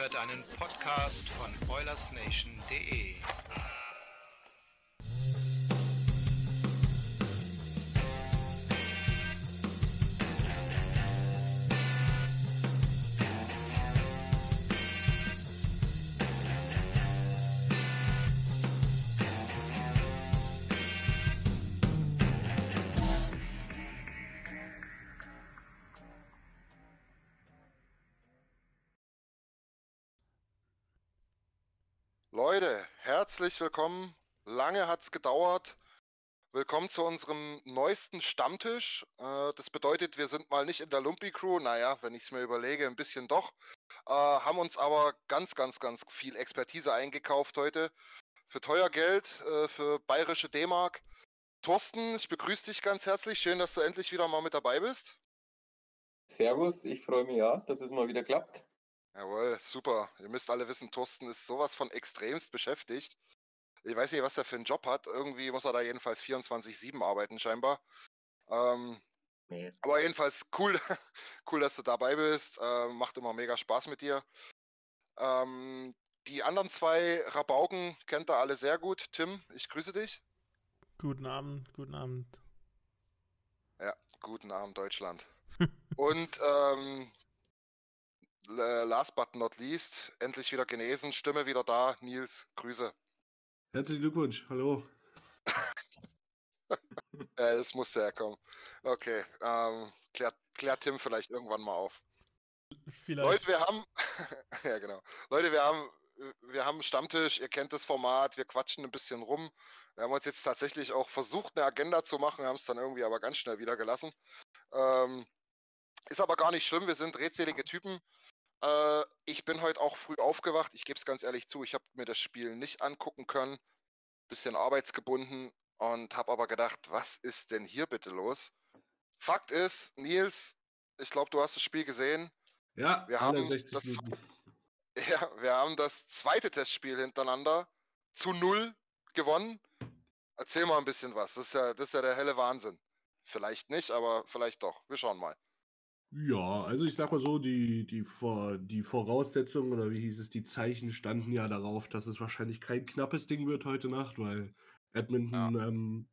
Hört einen Podcast von OilersNation.de. Leute, herzlich willkommen. Lange hat's gedauert. Willkommen zu unserem neuesten Stammtisch. Äh, das bedeutet, wir sind mal nicht in der Lumpi Crew. Naja, wenn ich es mir überlege, ein bisschen doch. Äh, haben uns aber ganz, ganz, ganz viel Expertise eingekauft heute. Für teuer Geld, äh, für bayerische D-Mark. Thorsten, ich begrüße dich ganz herzlich. Schön, dass du endlich wieder mal mit dabei bist. Servus, ich freue mich ja, dass es mal wieder klappt. Jawohl, super. Ihr müsst alle wissen, Thorsten ist sowas von extremst beschäftigt. Ich weiß nicht, was er für einen Job hat. Irgendwie muss er da jedenfalls 24-7 arbeiten, scheinbar. Ähm, Nee. aber jedenfalls cool, cool, dass du dabei bist. Ähm, macht immer mega Spaß mit dir. Ähm, die anderen zwei Rabauken kennt ihr alle sehr gut. Tim, ich grüße dich. Guten Abend, guten Abend. Ja, guten Abend, Deutschland. Und ähm, last but not least, endlich wieder genesen, Stimme wieder da. Nils, Grüße. Herzlichen Glückwunsch, hallo. Äh, das musste herkommen. Okay, ähm, klärt, klärt Tim vielleicht irgendwann mal auf. Vielleicht. Leute, wir haben, ja genau. Leute, wir haben, wir haben einen Stammtisch, ihr kennt das Format, wir quatschen ein bisschen rum. Wir haben uns jetzt tatsächlich auch versucht, eine Agenda zu machen, haben es dann irgendwie aber ganz schnell wieder gelassen. Ähm, ist aber gar nicht schlimm, wir sind redselige Typen. Äh, ich bin heute auch früh aufgewacht, ich gebe es ganz ehrlich zu, ich habe mir das Spiel nicht angucken können, bisschen arbeitsgebunden und habe aber gedacht, was ist denn hier bitte los? Fakt ist, Nils, ich glaube, du hast das Spiel gesehen. Ja, Wir haben 60 das-. Ja, wir haben das zweite Testspiel hintereinander zu null gewonnen. Erzähl mal ein bisschen was. Das ist ja, das ist ja der helle Wahnsinn. Vielleicht nicht, aber vielleicht doch. Wir schauen mal. Ja, also ich sag mal so, die, die, die Voraussetzungen oder wie hieß es, die Zeichen standen ja darauf, dass es wahrscheinlich kein knappes Ding wird heute Nacht, weil Edmonton, ähm,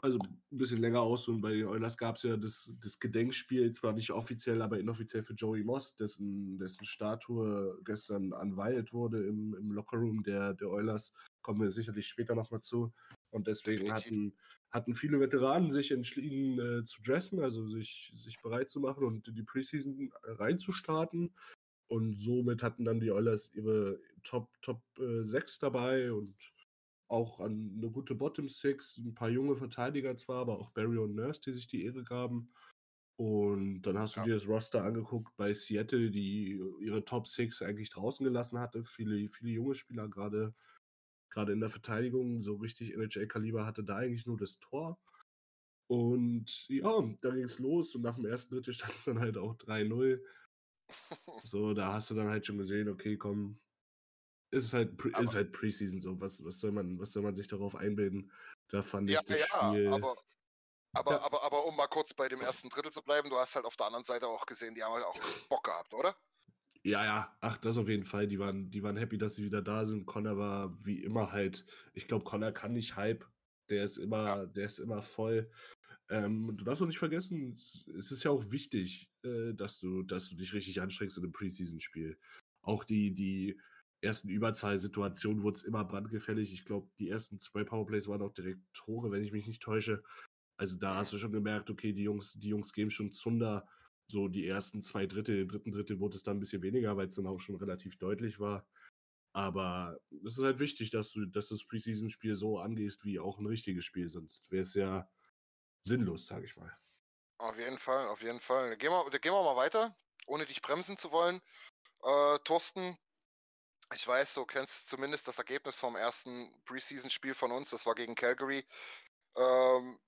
also ein bisschen länger aus und bei den Oilers gab es ja das, das Gedenkspiel, zwar nicht offiziell, aber inoffiziell für Joey Moss, dessen, dessen Statue gestern anweilt wurde im, im Lockerroom der, der Oilers. Kommen wir sicherlich später nochmal zu. Und deswegen hatten, hatten viele Veteranen sich entschieden äh, zu dressen, also sich, sich bereit zu machen und in die Preseason reinzustarten. Und somit hatten dann die Oilers ihre Top, Top äh, 6 dabei und auch an eine gute Bottom Six, ein paar junge Verteidiger zwar, aber auch Barry und Nurse, die sich die Ehre gaben. Und dann hast du Ja. dir das Roster angeguckt bei Seattle, die ihre Top Six eigentlich draußen gelassen hatte. Viele, viele junge Spieler, gerade gerade in der Verteidigung, so richtig NHL-Kaliber hatte da eigentlich nur das Tor. Und ja, da ging es los und nach dem ersten Drittel stand es dann halt auch 3-0. So, da hast du dann halt schon gesehen, okay, komm, ist halt, Pre ist halt Preseason so. Was, was, soll man, was soll man sich darauf einbilden? Da fand ich Ja, das ja, Spiel. aber, aber, Ja. aber, aber um mal kurz bei dem ersten Drittel zu bleiben, du hast halt auf der anderen Seite auch gesehen, die haben halt auch Bock gehabt, oder? Ja, ja, ach, das auf jeden Fall. Die waren, die waren happy, dass sie wieder da sind. Connor war wie immer halt, ich glaube, Connor kann nicht Hype. Der ist immer, der ist immer voll. Ähm, du darfst auch nicht vergessen, es es ist ja auch wichtig, äh, dass du, dass du dich richtig anstrengst in einem Preseason-Spiel. Auch die, die ersten Überzahlsituationen wurde es immer brandgefällig. Ich glaube, die ersten zwei Powerplays waren auch direkt Tore, wenn ich mich nicht täusche. Also da hast du schon gemerkt, okay, die Jungs, die Jungs geben schon Zunder. So die ersten zwei Drittel, im dritten Drittel wurde es dann ein bisschen weniger, weil es dann auch schon relativ deutlich war. Aber es ist halt wichtig, dass du, dass du das Preseason-Spiel so angehst wie auch ein richtiges Spiel, sonst wäre es ja sinnlos, sage ich mal. Auf jeden Fall, auf jeden Fall. Gehen wir, gehen wir mal weiter, ohne dich bremsen zu wollen. Äh, Thorsten, ich weiß, du kennst zumindest das Ergebnis vom ersten Preseason-Spiel von uns, das war gegen Calgary. Ähm,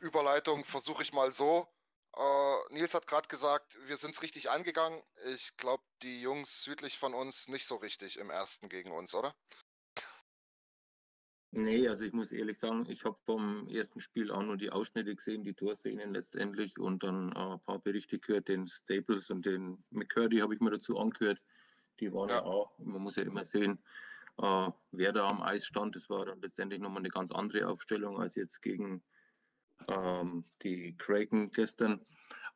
Überleitung versuche ich mal so. Äh, Nils hat gerade gesagt, wir sind es richtig angegangen. Ich glaube, die Jungs südlich von uns nicht so richtig im ersten gegen uns, oder? Nee, also ich muss ehrlich sagen, ich habe vom ersten Spiel auch nur die Ausschnitte gesehen, die Torszenen letztendlich und dann äh, ein paar Berichte gehört, den Staples und den McCurdy habe ich mir dazu angehört. Die waren ja, Ja. auch, man muss ja immer sehen, äh, wer da am Eis stand. Das war dann letztendlich nochmal eine ganz andere Aufstellung als jetzt gegen ähm, die Kraken gestern.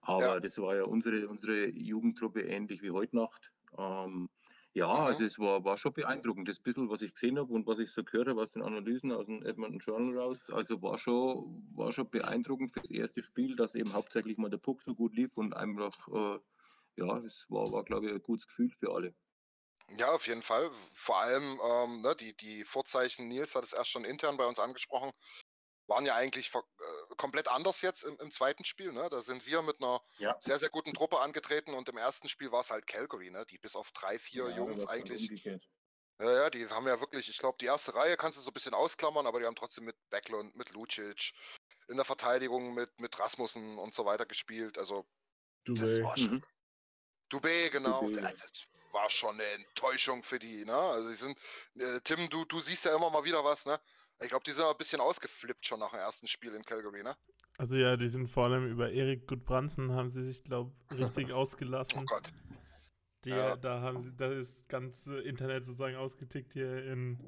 Aber Ja. das war ja unsere, unsere Jugendtruppe ähnlich wie heute Nacht. Ähm, ja, Mhm. also es war, war schon beeindruckend, das bisschen, was ich gesehen habe und was ich so gehört habe aus den Analysen aus dem Edmonton Journal raus. Also war schon, war schon beeindruckend fürs erste Spiel, dass eben hauptsächlich mal der Puck so gut lief und einfach, äh, ja, es war, war glaube ich, ein gutes Gefühl für alle. Ja, auf jeden Fall. Vor allem ähm, ne, die, die Vorzeichen, Nils hat es erst schon intern bei uns angesprochen, waren ja eigentlich äh, komplett anders jetzt im, im zweiten Spiel. Ne? Da sind wir mit einer Ja. sehr, sehr guten Truppe angetreten und im ersten Spiel war es halt Calgary, ne? die bis auf drei, vier Ja, Jungs dann eigentlich. Ja, ja, die haben ja wirklich, ich glaube, die erste Reihe kannst du so ein bisschen ausklammern, aber die haben trotzdem mit Backlund, mit Lucic, in der Verteidigung mit, mit Rasmussen und so weiter gespielt. Also, Du das war schon. Mhm. Dubé, genau. Dubé. Das war schon eine Enttäuschung für die, ne? Also, die sind, äh, Tim, du, du siehst ja immer mal wieder was, ne? Ich glaube, die sind ein bisschen ausgeflippt schon nach dem ersten Spiel in Calgary, ne? Also ja, die sind vor allem über Erik Gudbranson haben sie sich, glaube richtig Oh ausgelassen. Gott. Die, Ja. Da haben sie, da ist das ganze Internet sozusagen ausgetickt hier in,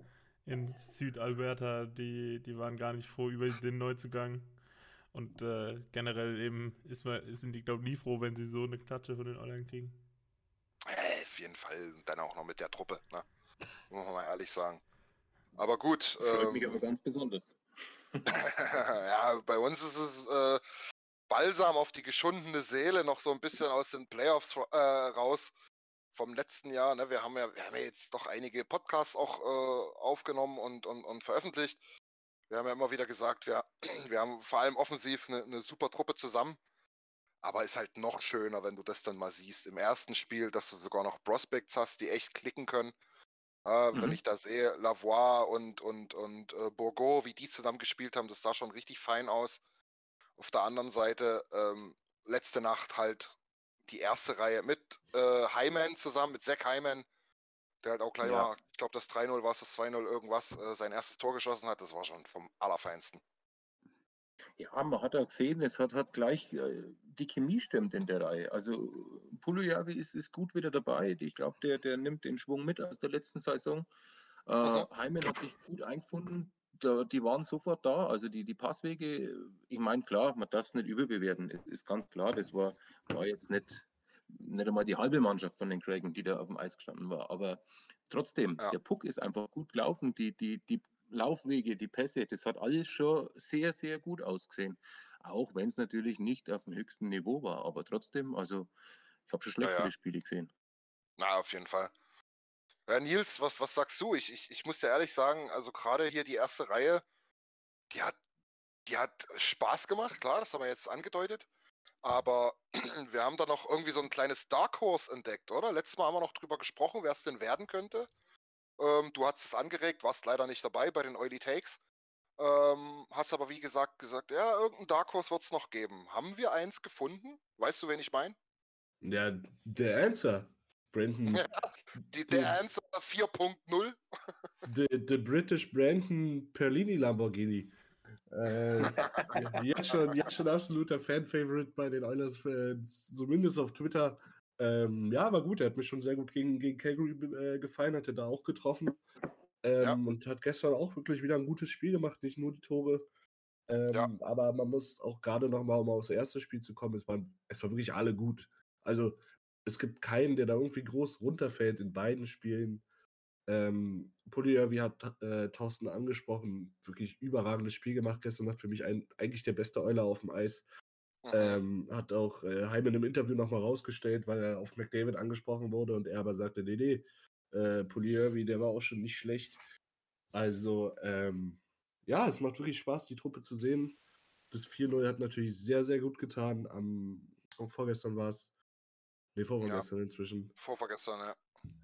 in Südalberta. Die, die waren gar nicht froh über den Neuzugang. Und äh, generell eben ist man, sind die, glaube ich, nie froh, wenn sie so eine Klatsche von den Oilern kriegen. Äh, auf jeden Fall. Und dann auch noch mit der Truppe, ne? Muss man mal ehrlich sagen. Aber gut. Freut mich ähm, aber ganz besonders. ja, bei uns ist es äh, Balsam auf die geschundene Seele, noch so ein bisschen aus den Playoffs äh, raus vom letzten Jahr. Ne? Wir, haben ja, wir haben ja jetzt doch einige Podcasts auch äh, aufgenommen und, und, und veröffentlicht. Wir haben ja immer wieder gesagt, wir, wir haben vor allem offensiv eine, eine super Truppe zusammen. Aber ist halt noch schöner, wenn du das dann mal siehst. Im ersten Spiel, dass du sogar noch Prospects hast, die echt klicken können. Äh, Wenn Mhm. ich da sehe, Lavoie und, und, und äh, Bourgo, wie die zusammen gespielt haben, das sah schon richtig fein aus. Auf der anderen Seite, ähm, letzte Nacht halt die erste Reihe mit äh, Hyman zusammen, mit Zach Hyman, der halt auch gleich Ja. mal, ich glaube, das 3-0 war es, das 2-0 irgendwas, äh, sein erstes Tor geschossen hat. Das war schon vom Allerfeinsten. Ja, man hat auch gesehen, es hat, hat gleich äh, die Chemie stimmt in der Reihe. Also Pulujärvi ist, ist gut wieder dabei. Ich glaube, der, der nimmt den Schwung mit aus der letzten Saison. Äh, Mhm. Heimen hat sich gut eingefunden. Da, die waren sofort da. Also die, die Passwege, ich meine, klar, man darf es nicht überbewerten. Ist, ist ganz klar, das war, war jetzt nicht, nicht einmal die halbe Mannschaft von den Kraken, die da auf dem Eis gestanden war. Aber trotzdem, Ja. der Puck ist einfach gut gelaufen. Die, die, die Laufwege, die Pässe, das hat alles schon sehr, sehr gut ausgesehen. Auch wenn es natürlich nicht auf dem höchsten Niveau war. Aber trotzdem, also ich habe schon Ja, schlechtere ja. Spiele gesehen. Na, auf jeden Fall. Ja, Nils, was, was sagst du? Ich, ich, ich muss dir ehrlich sagen, also gerade hier die erste Reihe, die hat, die hat Spaß gemacht, klar, das haben wir jetzt angedeutet. Aber wir haben da noch irgendwie so ein kleines Dark Horse entdeckt, oder? Letztes Mal haben wir noch drüber gesprochen, wer es denn werden könnte. Ähm, du hast es angeregt, warst leider nicht dabei bei den Oily Takes. Ähm, hast aber wie gesagt gesagt, ja, irgendein Dark Horse wird es noch geben. Haben wir eins gefunden? Weißt du, wen ich meine? Ja, der Answer. Brandon. Ja. Die, Der- der Answer 4.0. The, the British Brandon Perlini Lamborghini. Äh, jetzt, schon, jetzt schon absoluter Fan-Favorite bei den Oilers-Fans, zumindest auf Twitter. Ähm, ja, war gut. Er hat mich schon sehr gut gegen, gegen Calgary äh, gefallen, hatte da auch getroffen. Ähm, Ja. Und hat gestern auch wirklich wieder ein gutes Spiel gemacht, nicht nur die Tore. Ähm, ja. Aber man muss auch gerade nochmal, um aufs erste Spiel zu kommen, es waren, es war wirklich alle gut. Also es gibt keinen, der da irgendwie groß runterfällt in beiden Spielen. Ähm, wie hat äh, Thorsten angesprochen, wirklich überragendes Spiel gemacht gestern Nacht. Für mich ein, eigentlich der beste Euler auf dem Eis. Mhm. Ähm, hat auch äh, Heim in einem Interview nochmal rausgestellt, weil er auf McDavid angesprochen wurde und er aber sagte, nee, nee, äh, Polyervi, der war auch schon nicht schlecht. Also, ähm, ja, es macht wirklich Spaß, die Truppe zu sehen. Das 4-0 hat natürlich sehr, sehr gut getan. Am, am vorgestern war es. Nee, vorgestern ja. inzwischen. Vorvergestern, ja.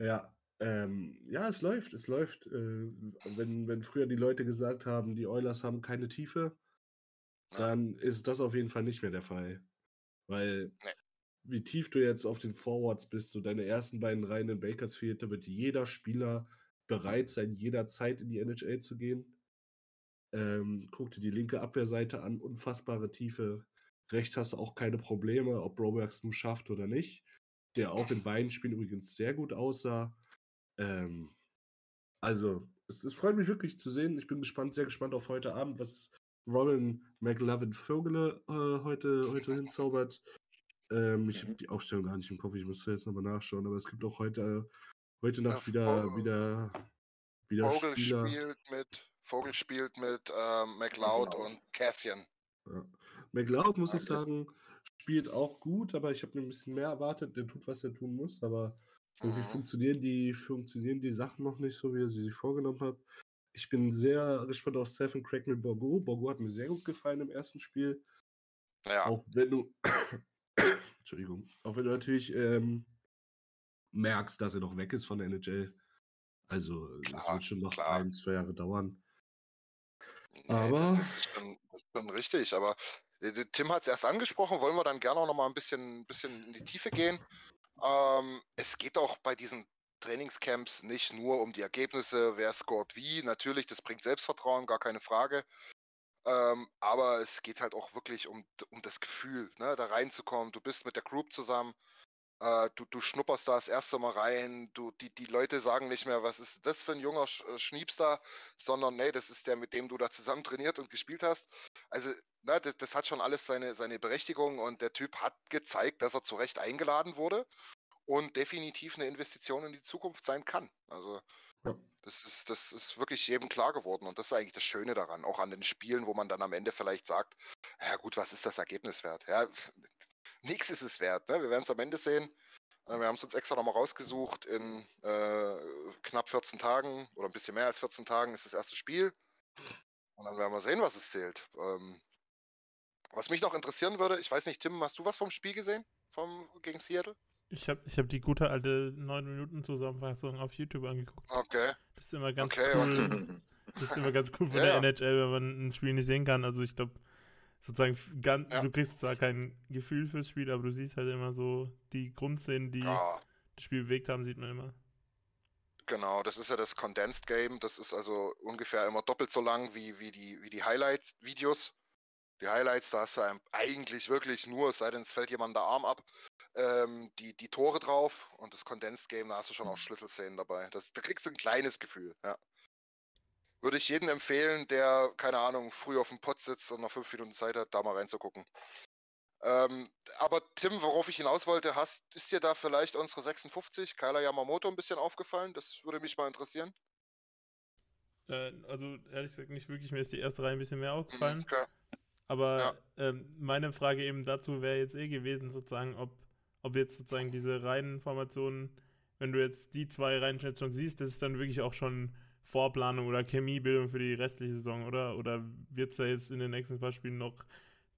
Ja, ähm, ja, es läuft, es läuft. Äh, wenn, wenn früher die Leute gesagt haben, die Oilers haben keine Tiefe. Dann ist das auf jeden Fall nicht mehr der Fall. Weil nee. wie tief du jetzt auf den Forwards bist, so deine ersten beiden Reihen in Bakersfield, da wird jeder Spieler bereit sein, jederzeit in die NHL zu gehen. Ähm, guck dir die linke Abwehrseite an, unfassbare Tiefe. Rechts hast du auch keine Probleme, ob Roberts nun schafft oder nicht. Der auch in beiden Spielen übrigens sehr gut aussah. Ähm, also, es, es, freut mich wirklich zu sehen. Ich bin gespannt, sehr gespannt auf heute Abend, was Robin McLovin Vögele äh, heute, heute hinzaubert. Ähm, ich habe die Aufstellung gar nicht im Kopf, ich muss jetzt nochmal nachschauen, aber es gibt auch heute, heute Nacht ja, wieder, Vogel, wieder, wieder Vogel Spieler. spielt mit Vogel spielt mit ähm, McLeod und Cassian. Ja. McLeod, muss ich sagen, spielt auch gut, aber ich habe mir ein bisschen mehr erwartet. Der tut, was er tun muss, aber irgendwie mhm. funktionieren, die, funktionieren die Sachen noch nicht so, wie er sie sich vorgenommen hat. Ich bin sehr gespannt auf Seven Crack mit Borgo. Borgo hat mir sehr gut gefallen im ersten Spiel. Ja. Auch wenn du. Entschuldigung. Auch wenn du natürlich ähm, merkst, dass er noch weg ist von der NHL. Also, es wird schon noch klar. ein, zwei Jahre dauern. Nee, aber. Das ist, schon, das ist schon richtig, aber äh, Tim hat es erst angesprochen. Wollen wir dann gerne auch noch mal ein bisschen, bisschen in die Tiefe gehen? Ähm, es geht auch bei diesen Trainingscamps nicht nur um die Ergebnisse, wer scored wie. Natürlich, das bringt Selbstvertrauen, gar keine Frage. Ähm, aber es geht halt auch wirklich um, um das Gefühl, ne, da reinzukommen. Du bist mit der Group zusammen, äh, du, du schnupperst da das erste Mal rein, du, die, die Leute sagen nicht mehr, was ist das für ein junger Sch äh, Schniepster, sondern nee, das ist der, mit dem du da zusammen trainiert und gespielt hast. Also, ne, das, das hat schon alles seine, seine Berechtigung und der Typ hat gezeigt, dass er zu Recht eingeladen wurde und definitiv eine Investition in die Zukunft sein kann. Also ja. das, ist, das ist wirklich jedem klar geworden und das ist eigentlich das Schöne daran, auch an den Spielen, wo man dann am Ende vielleicht sagt, ja gut, was ist das Ergebnis wert? Ja, nichts ist es wert. Ne? Wir werden es am Ende sehen. Äh, wir haben es uns extra nochmal rausgesucht. In äh, knapp 14 Tagen oder ein bisschen mehr als 14 Tagen ist das erste Spiel. Und dann werden wir sehen, was es zählt. Ähm, was mich noch interessieren würde, ich weiß nicht, Tim, hast du was vom Spiel gesehen? Vom, gegen Seattle? Ich habe ich hab die gute alte 9-Minuten-Zusammenfassung auf YouTube angeguckt. Okay. Das ist immer ganz okay, cool. Okay. Das ist immer ganz cool von ja, der NHL, wenn man ein Spiel nicht sehen kann. Also ich glaube, sozusagen, ganz, ja. du kriegst zwar kein Gefühl fürs Spiel, aber du siehst halt immer so die Grundszenen, die ja. das Spiel bewegt haben, sieht man immer. Genau, das ist ja das Condensed Game. Das ist also ungefähr immer doppelt so lang wie, wie die, wie die Highlight-Videos. Die Highlights, da hast du eigentlich wirklich nur, es sei denn, es fällt jemand der Arm ab, ähm, die, die Tore drauf und das Condensed Game, da hast du schon auch mhm. Schlüsselszenen dabei. Das, da kriegst du ein kleines Gefühl, ja. Würde ich jedem empfehlen, der, keine Ahnung, früh auf dem Pott sitzt und noch fünf Minuten Zeit hat, da mal reinzugucken. Ähm, aber Tim, worauf ich hinaus wollte, hast, ist dir da vielleicht unsere 56, Kyler Yamamoto, ein bisschen aufgefallen? Das würde mich mal interessieren. Äh, also ehrlich gesagt nicht wirklich, mir ist die erste Reihe ein bisschen mehr aufgefallen. Mhm, okay. Aber ja. ähm, meine Frage eben dazu wäre jetzt eh gewesen, sozusagen, ob ob jetzt sozusagen diese Reihenformationen, wenn du jetzt die zwei Reihenschätzungen siehst, das ist dann wirklich auch schon Vorplanung oder Chemiebildung für die restliche Saison, oder? Oder wird es da jetzt in den nächsten paar Spielen noch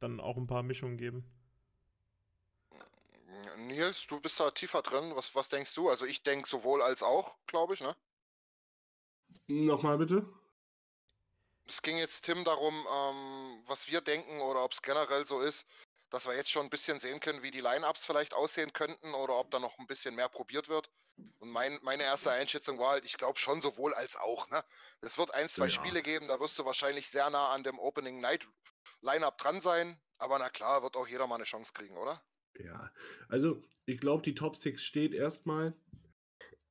dann auch ein paar Mischungen geben? Nils, du bist da tiefer drin. Was, was denkst du? Also ich denke sowohl als auch, glaube ich, ne? Nochmal bitte. Es ging jetzt Tim darum, ähm, was wir denken oder ob es generell so ist, dass wir jetzt schon ein bisschen sehen können, wie die Line-Ups vielleicht aussehen könnten oder ob da noch ein bisschen mehr probiert wird. Und mein, meine erste Einschätzung war halt, ich glaube schon sowohl als auch. Ne? Es wird ein, zwei ja. Spiele geben, da wirst du wahrscheinlich sehr nah an dem Opening Night Line-Up dran sein. Aber na klar, wird auch jeder mal eine Chance kriegen, oder? Ja, also ich glaube, die Top 6 steht erstmal.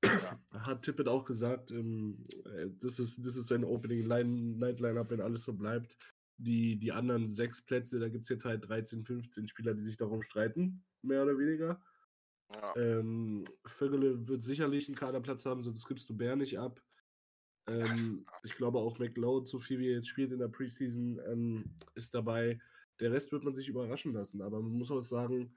Ja. Hat Tippett auch gesagt, ähm, äh, das, ist, das ist sein Opening Night Line-Up, wenn alles so bleibt die, die anderen sechs Plätze, da gibt es jetzt halt 13, 15 Spieler, die sich darum streiten, mehr oder weniger. Ja. Ähm, Vögele wird sicherlich einen Kaderplatz haben, sonst gibst du Bär nicht ab. Ähm, ich glaube auch McLeod, so viel wie er jetzt spielt in der Preseason, ähm, ist dabei. Der Rest wird man sich überraschen lassen, aber man muss auch sagen,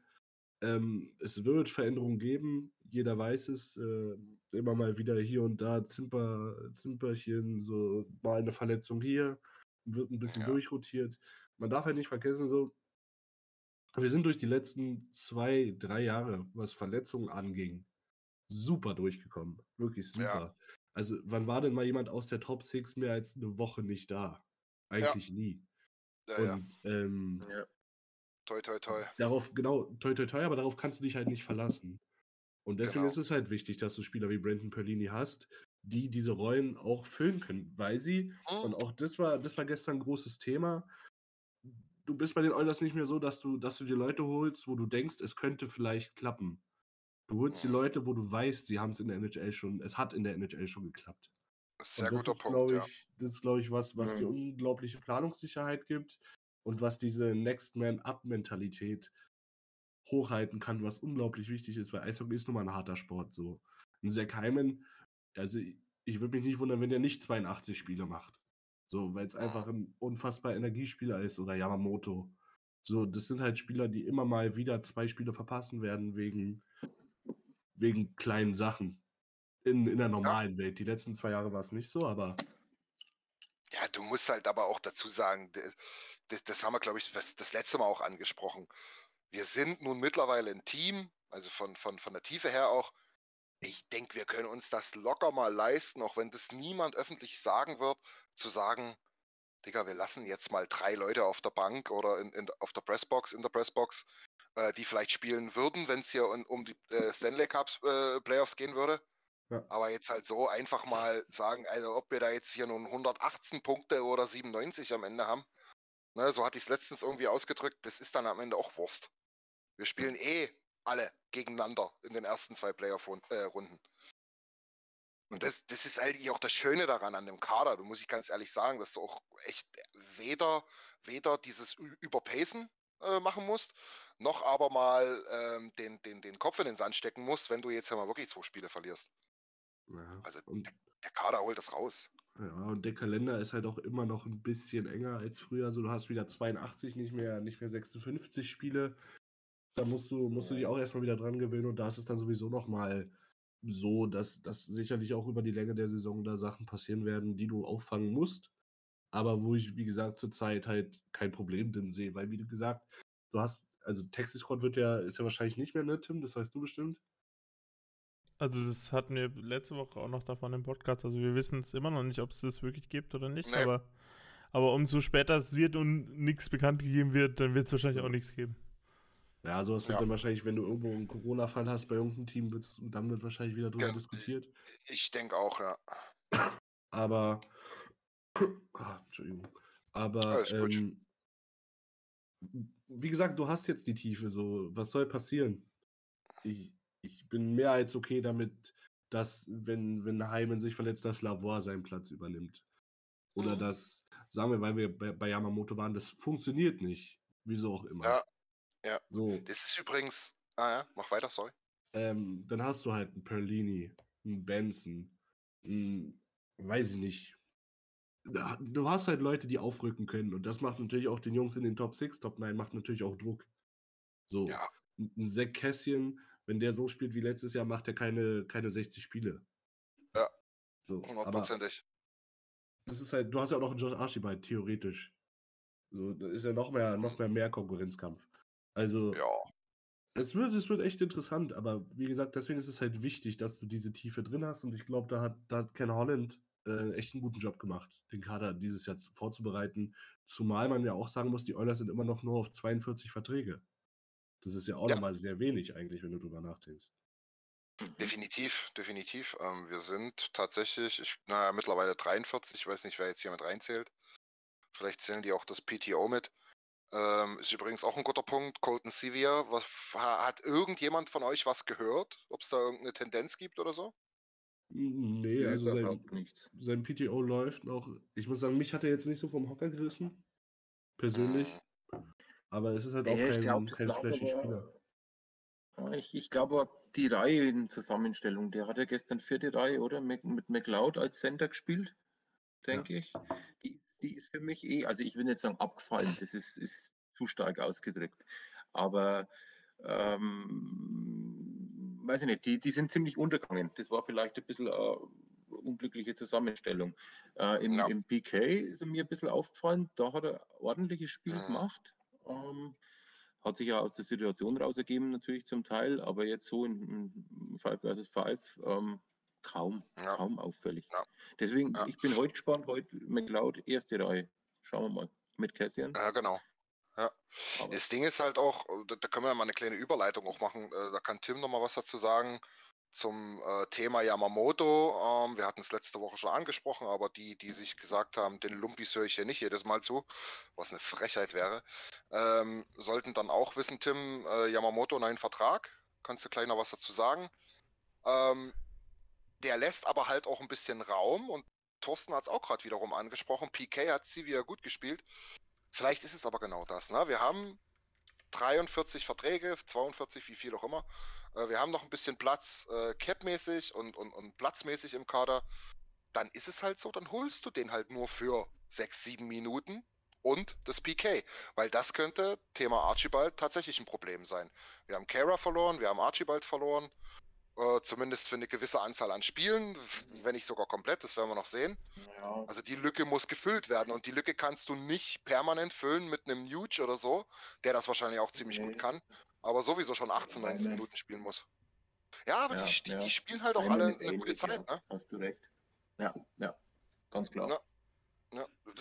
ähm, es wird Veränderungen geben. Jeder weiß es. Äh, immer mal wieder hier und da Zimper, Zimperchen, so mal eine Verletzung hier, wird ein bisschen Ja. durchrotiert. Man darf halt nicht vergessen, so, wir sind durch die letzten zwei, drei Jahre, was Verletzungen anging, super durchgekommen. Wirklich super. Ja. Also, wann war denn mal jemand aus der Top 6 mehr als eine Woche nicht da? Eigentlich nie. Ja, ja. Und ähm, Ja. Toi, toi, toi. darauf, genau, toi, toi, toi, aber darauf kannst du dich halt nicht verlassen. Und deswegen Genau. ist es halt wichtig, dass du Spieler wie Brandon Perlini hast, die diese Rollen auch füllen können, weil sie, und Hm? auch das war, das war gestern ein großes Thema, du bist bei den Oilers nicht mehr so, dass du, dass du dir Leute holst, wo du denkst, es könnte vielleicht klappen. Du holst die Mhm. Leute, wo du weißt, sie haben es in der NHL schon, es hat in der NHL schon geklappt. Sehr Und das guter ist, Punkt, glaub ja. ich, Das ist, glaube ich, was, was die Mhm. unglaubliche Planungssicherheit gibt und was diese Next Man Up-Mentalität hochhalten kann, was unglaublich wichtig ist, weil Eishockey ist nun mal ein harter Sport. So. Ein Zach Hyman, also ich, würde mich nicht wundern, wenn der nicht 82 Spiele macht. So, weil es einfach ein unfassbar Energiespieler ist oder Yamamoto. So, das sind halt Spieler, die immer mal wieder zwei Spiele verpassen werden wegen, wegen kleinen Sachen. In, in der normalen Welt. Die letzten zwei Jahre war es nicht so, aber Ja, du musst halt aber auch dazu sagen, das, das haben wir, glaube ich, das, das letzte Mal auch angesprochen. Wir sind nun mittlerweile ein Team, also von, von, von der Tiefe her auch. Ich denke, wir können uns das locker mal leisten, auch wenn das niemand öffentlich sagen wird, zu sagen, Digga, wir lassen jetzt mal drei Leute auf der Bank oder in, in, auf der Pressbox, in der Pressbox, äh, die vielleicht spielen würden, wenn es hier um, um die äh, Stanley Cups äh, Playoffs gehen würde. Ja. Aber jetzt halt so einfach mal sagen, also ob wir da jetzt hier nun 118 Punkte oder 97 am Ende haben, ne, so hatte ich es letztens irgendwie ausgedrückt, das ist dann am Ende auch Wurst. Wir spielen eh alle gegeneinander in den ersten zwei Playoff-Runden. Und das, das ist eigentlich auch das Schöne daran an dem Kader. Du muss ich ganz ehrlich sagen, dass du auch echt weder, weder dieses Überpacen äh, machen musst, noch aber mal ähm, den, den, den Kopf in den Sand stecken musst, wenn du jetzt ja mal wirklich zwei Spiele verlierst. ja. Also und, Der Kader holt das raus. ja, und der Kalender ist halt auch immer noch ein bisschen enger als früher. Also du hast wieder 82, nicht mehr, nicht mehr 56 Spiele. Da musst du, musst du dich auch erstmal wieder dran gewöhnen und da ist es dann sowieso nochmal so, dass, dass sicherlich auch über die Länge der Saison da Sachen passieren werden, die du auffangen musst. Aber wo ich, wie gesagt, zurzeit halt kein Problem drin sehe, weil, wie du gesagt, du hast, also Texas Squad wird ja, ist ja wahrscheinlich nicht mehr, ne, Tim? Das weißt du bestimmt. Also das hatten wir letzte Woche auch noch davon im Podcast. Also wir wissen es immer noch nicht, ob es das wirklich gibt oder nicht. Nee. Aber, aber umso später es wird und nichts bekannt gegeben wird, dann wird es wahrscheinlich auch nichts geben. Ja, sowas wird Ja. dann wahrscheinlich, wenn du irgendwo einen Corona-Fall hast bei irgendeinem Team, wird's, dann wird wahrscheinlich wieder drüber Ja, diskutiert. Ich denke auch, ja. Aber, ah, Entschuldigung. Aber, ähm, wie gesagt, du hast jetzt die Tiefe, so, was soll passieren? Ich, ich bin mehr als okay damit, dass, wenn, wenn Heimen sich verletzt, dass Lavoie seinen Platz übernimmt. Oder Mhm. dass, sagen wir, weil wir bei, bei Yamamoto waren, das funktioniert nicht. Wieso auch immer. Ja, ja. So, Das ist übrigens. Ah ja, mach weiter, sorry. ähm, dann hast du halt einen Perlini, einen Benson, einen, weiß ich nicht. Du hast halt Leute, die aufrücken können und das macht natürlich auch den Jungs in den Top 6, Top 9, macht natürlich auch Druck. So, Ja. ein Zach Kässchen, wenn der so spielt wie letztes Jahr, macht er keine, keine 60 Spiele. Ja. So, Hundertprozentig. das ist halt, du hast ja auch noch einen Josh Archibald, theoretisch. So, da ist ja noch mehr, noch mehr, mehr Konkurrenzkampf. Also, Ja. es wird, es wird echt interessant, aber wie gesagt, deswegen ist es halt wichtig, dass du diese Tiefe drin hast und ich glaube, da hat, da hat Ken Holland äh, echt einen guten Job gemacht, den Kader dieses Jahr zu- vorzubereiten. Zumal man ja auch sagen muss, die Oilers sind immer noch nur auf 42 Verträge. Das ist ja auch Ja. nochmal sehr wenig eigentlich, wenn du drüber nachdenkst. Definitiv, definitiv. Ähm, wir sind tatsächlich, ich, naja, mittlerweile 43, ich weiß nicht, wer jetzt hier mit reinzählt. Vielleicht zählen die auch das PTO mit. Ähm, ist übrigens auch ein guter Punkt. Colton Sevier, was, ha- hat irgendjemand von euch was gehört? Ob es da irgendeine Tendenz gibt oder so? Nee, also sein, sein PTO läuft noch. Ich muss sagen, mich hat er jetzt nicht so vom Hocker gerissen. persönlich. Mhm. Aber es ist halt auch Ja, ich kein, glaube, das kein Spieler. Ja, ich, ich glaube, die Reihe in Zusammenstellung, der hat ja gestern vierte Reihe, oder? Mit, mit McLeod als Center gespielt, denke ich. Die, die ist für mich eh, also ich will nicht sagen abgefallen, das ist, ist zu stark ausgedrückt. Aber ähm, weiß ich nicht, die, die sind ziemlich untergegangen. Das war vielleicht ein bisschen eine unglückliche Zusammenstellung. Äh, im, Ja. Im PK ist mir ein bisschen aufgefallen, da hat er ordentliches Spiel Mhm. gemacht. Ähm, hat sich ja aus der Situation raus ergeben, natürlich zum Teil, aber jetzt so in, in 5 vs 5 ähm, kaum, Ja. kaum auffällig. Ja. Deswegen, Ja. ich bin heute gespannt, heute McLeod, erste Reihe. Schauen wir mal. Mit Cassian. Ja, genau. Ja. Aber, Das Ding ist halt auch, da, da können wir mal eine kleine Überleitung auch machen. Äh, da kann Tim noch mal was dazu sagen zum äh, Thema Yamamoto. Ähm, wir hatten es letzte Woche schon angesprochen, aber die, die sich gesagt haben, den Lumpis höre ich hier nicht jedes Mal zu, was eine Frechheit wäre, ähm, sollten dann auch wissen, Tim, äh, Yamamoto neuen Vertrag. Kannst du gleich noch was dazu sagen? Ähm, der lässt aber halt auch ein bisschen Raum und Thorsten hat es auch gerade wiederum angesprochen. PK hat sie wieder gut gespielt. Vielleicht ist es aber genau das. Ne? Wir haben 43 Verträge, 42, wie viel auch immer. Äh, wir haben noch ein bisschen Platz äh, capmäßig und, und, und platzmäßig im Kader. Dann ist es halt so, dann holst du den halt nur für 6, 7 Minuten und das PK. Weil das könnte, Thema Archibald, tatsächlich ein Problem sein. Wir haben Kara verloren, wir haben Archibald verloren. Äh, zumindest für eine gewisse Anzahl an Spielen, wenn nicht sogar komplett, das werden wir noch sehen. ja, Also die Lücke muss gefüllt werden und die Lücke kannst du nicht permanent füllen mit einem Huge oder so, der das wahrscheinlich auch ziemlich Nee. gut kann, aber sowieso schon 18, 19 Nein. Minuten spielen muss. Ja, aber Ja, die, die, ja. die spielen halt auch alle eine gute Zeit, ja. ne? Hast du recht. Ja, ja, ganz klar.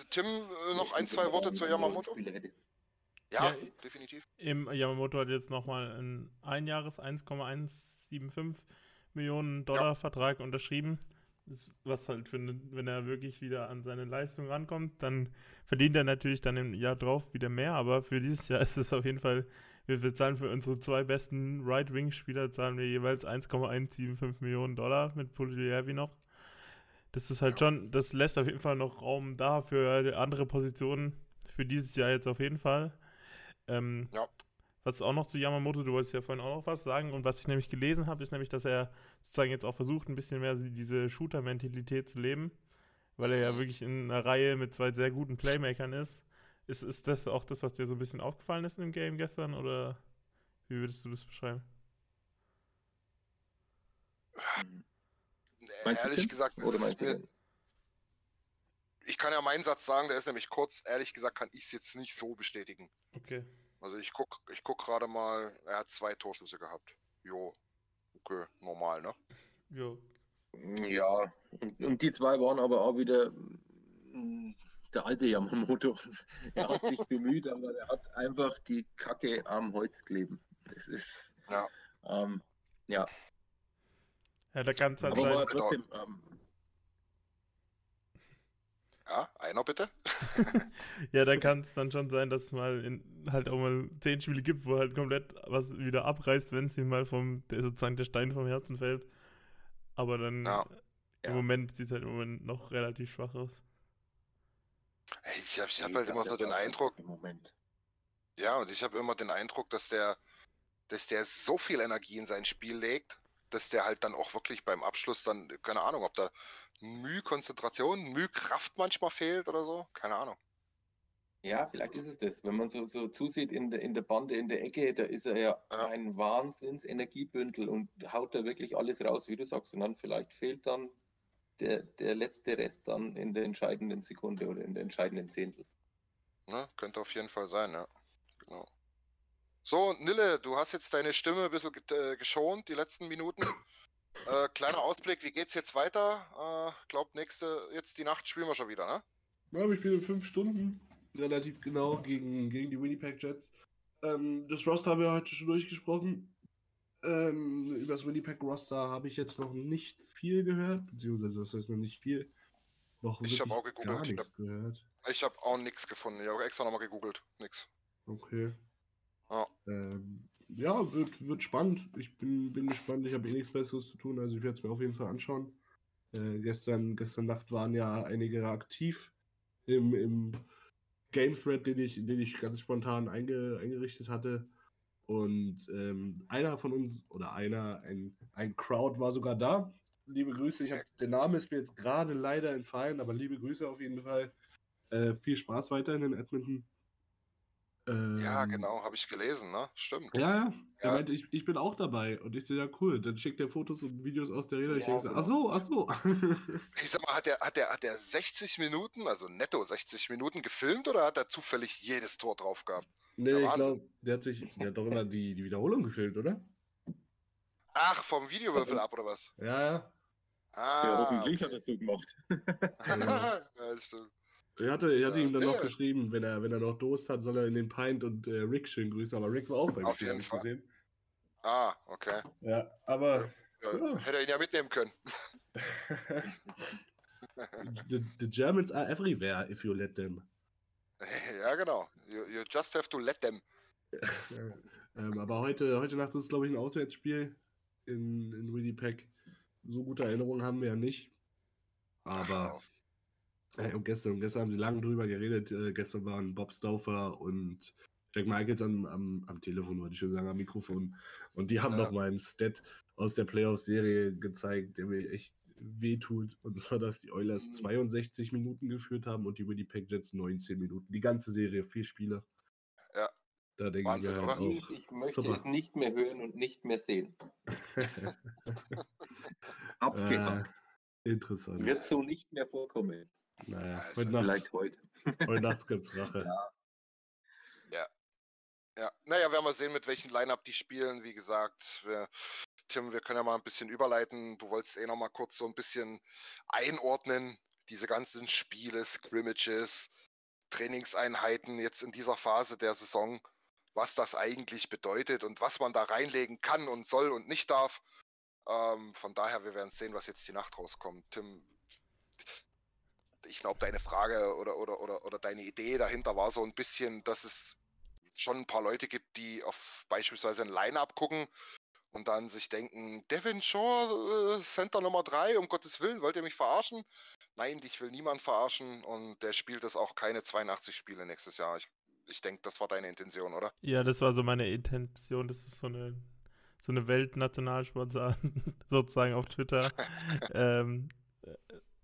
Tim, äh, noch Ich ein, zwei Worte zu Yamamoto? Spieler hätte. Ja, Ja, definitiv. Im Yamamoto hat jetzt nochmal einen Einjahres 1,175 Millionen Dollar Vertrag unterschrieben. Was halt für, ne- wenn er wirklich wieder an seine Leistung rankommt, dann verdient er natürlich dann im Jahr drauf wieder mehr, aber für dieses Jahr ist es auf jeden Fall, wir bezahlen für unsere zwei besten Right-Wing-Spieler, zahlen wir jeweils 1,175 Millionen Dollar mit Pulijevi noch. Das ist halt Ja. schon, das lässt auf jeden Fall noch Raum da für andere Positionen, für dieses Jahr jetzt auf jeden Fall. Ähm, Ja. was auch noch zu Yamamoto, du wolltest ja vorhin auch noch was sagen und was ich nämlich gelesen habe, ist nämlich, dass er sozusagen jetzt auch versucht, ein bisschen mehr diese Shooter-Mentalität zu leben, weil er ja Mhm. wirklich in einer Reihe mit zwei sehr guten Playmakern ist. Ist, ist das auch das, was dir so ein bisschen aufgefallen ist im Game gestern oder wie würdest du das beschreiben? Meinst du, Ehrlich gesagt, es Oder ist du mir? Ich kann ja meinen Satz sagen, der ist nämlich kurz. Ehrlich gesagt kann ich es jetzt nicht so bestätigen. Okay. Also ich guck, ich guck gerade mal, er hat zwei Torschüsse gehabt. Jo, okay, normal, ne? Jo. Ja, und, und die zwei waren aber auch wieder mm, der alte Yamamoto. Er hat sich bemüht, aber er hat einfach die Kacke am Holz kleben. Das ist, Ja. ähm, ja, Ja, da kann es halt aber sein. war trotzdem, ähm, Ja, einer bitte. Ja, da kann es dann schon sein, dass es mal in, halt auch mal zehn Spiele gibt, wo halt komplett was wieder abreißt, wenn es ihm mal vom, der, sozusagen der Stein vom Herzen fällt. Aber dann Ja. im Ja. Moment sieht es halt im Moment noch relativ schwach aus. Ey, Ich habe ich hab halt immer so den Eindruck, Im Moment. ja, und ich habe immer den Eindruck, dass der, dass der so viel Energie in sein Spiel legt, dass der halt dann auch wirklich beim Abschluss dann, keine Ahnung, ob da Mühe Konzentration, Mühe Kraft manchmal fehlt oder so, keine Ahnung. Ja, vielleicht ist es das. Wenn man so, so zusieht in der, in der Bande, in der Ecke, da ist er ja, Ja. ein Wahnsinns-Energiebündel und haut da wirklich alles raus, wie du sagst. Und dann vielleicht fehlt dann der, der letzte Rest dann in der entscheidenden Sekunde oder in der entscheidenden Zehntel. Ne? Könnte auf jeden Fall sein, ja. Genau. So, Nille, du hast jetzt deine Stimme ein bisschen äh, geschont, die letzten Minuten. Äh, kleiner Ausblick, wie geht's jetzt weiter? Äh, glaub, nächste, jetzt die Nacht spielen wir schon wieder, ne? Ja, wir spielen in fünf Stunden, relativ genau, gegen, gegen die Winnipeg Jets. Ähm, das Roster haben wir heute schon durchgesprochen. Ähm, über das Winnipeg Roster habe ich jetzt noch nicht viel gehört, beziehungsweise das heißt noch nicht viel. Noch Ich hab wirklich auch gegoogelt, gar ich nichts gehört. Ich habe auch nichts gefunden. Ich habe extra nochmal gegoogelt. Nix. Okay. Ja. Ähm, ja, wird, wird spannend. Ich bin, bin gespannt. Ich habe eh nichts Besseres zu tun, also ich werde es mir auf jeden Fall anschauen. Äh, gestern, gestern Nacht waren ja einige aktiv im, im Game Thread, den ich, den ich ganz spontan einge, eingerichtet hatte. Und ähm, einer von uns, oder einer, ein, ein Crowd war sogar da. Liebe Grüße, ich hab, der Name ist mir jetzt gerade leider entfallen, aber liebe Grüße auf jeden Fall. Äh, viel Spaß weiterhin in Edmonton. Ja, Ähm, genau, habe ich gelesen, ne? Stimmt. Ja, ja. Er Ja. meinte, ich, ich bin auch dabei. Und ich so, ja, cool. Dann schickt er Fotos und Videos aus der Rede. Ich Ja, denke so, genau. ach so, ach so. Ich sag mal, hat der, hat der, hat der 60 Minuten, also netto 60 Minuten gefilmt oder hat er zufällig jedes Tor drauf gehabt? nee, ja ich glaube, der hat sich, der hat doch immer die, die Wiederholung gefilmt, oder? Ach, vom Videowürfel ab oder was? Ja, ja. Ah, Ja, hoffentlich okay. hat er es so gemacht. Ja. ja, das stimmt. Er hatte, er hatte Ja, ihm dann noch der- geschrieben, wenn er, wenn er noch Durst hat, soll er in den Pint und äh, Rick schön grüßen. Aber Rick war auch beim Auf Spiel, jeden Fall. gesehen. Ah, okay. Ja, aber Ja, Ja. Hätte er ihn ja mitnehmen können. the, the Germans are everywhere if you let them. ja, genau. You, you just have to let them. ähm, aber heute, heute Nacht ist, glaube ich, ein Auswärtsspiel in, in Winnipeg. So gute Erinnerungen haben wir ja nicht. Aber äh, und gestern, und gestern haben sie lange drüber geredet. Äh, gestern waren Bob Stauffer und Jack Michaels am, am, am Telefon, wollte ich schon sagen, am Mikrofon. Und die haben Ja. noch mal einen Stat aus der Playoff-Serie gezeigt, der mir echt wehtut. Und zwar, dass die Oilers 62 Minuten geführt haben und die Winnipeg Jets 19 Minuten. Die ganze Serie, vier Spiele. Ja. Da denke ich Wahnsinn, oder? halt auch. Ich möchte super. es nicht mehr hören und nicht mehr sehen. äh, Abgehakt. interessant. Wird so nicht mehr vorkommen. Naja, Also heute Nacht, Vielleicht heute. heute Nacht gibt's Rache. Ja, naja, werden wir sehen, mit welchem Line-Up die spielen. Wie gesagt, wir, Tim, wir können ja mal ein bisschen überleiten. Du wolltest eh noch mal kurz so ein bisschen einordnen, diese ganzen Spiele, Scrimmages, Trainingseinheiten jetzt in dieser Phase der Saison, was das eigentlich bedeutet und was man da reinlegen kann und soll und nicht darf. Ähm, von daher, wir werden sehen, was jetzt die Nacht rauskommt. Tim, ich glaube, deine Frage oder, oder, oder, oder deine Idee dahinter war so ein bisschen, dass es schon ein paar Leute gibt, die auf beispielsweise ein Line-Up gucken und dann sich denken, Devin Shaw, äh, Center Nummer 3, um Gottes Willen, wollt ihr mich verarschen? Nein, dich will niemand verarschen und der spielt das auch keine 82 Spiele nächstes Jahr. Ich, ich denke, das war deine Intention, oder? Ja, das war so meine Intention. Das ist so eine, so eine Weltnationalsportart, sozusagen auf Twitter. ähm, äh,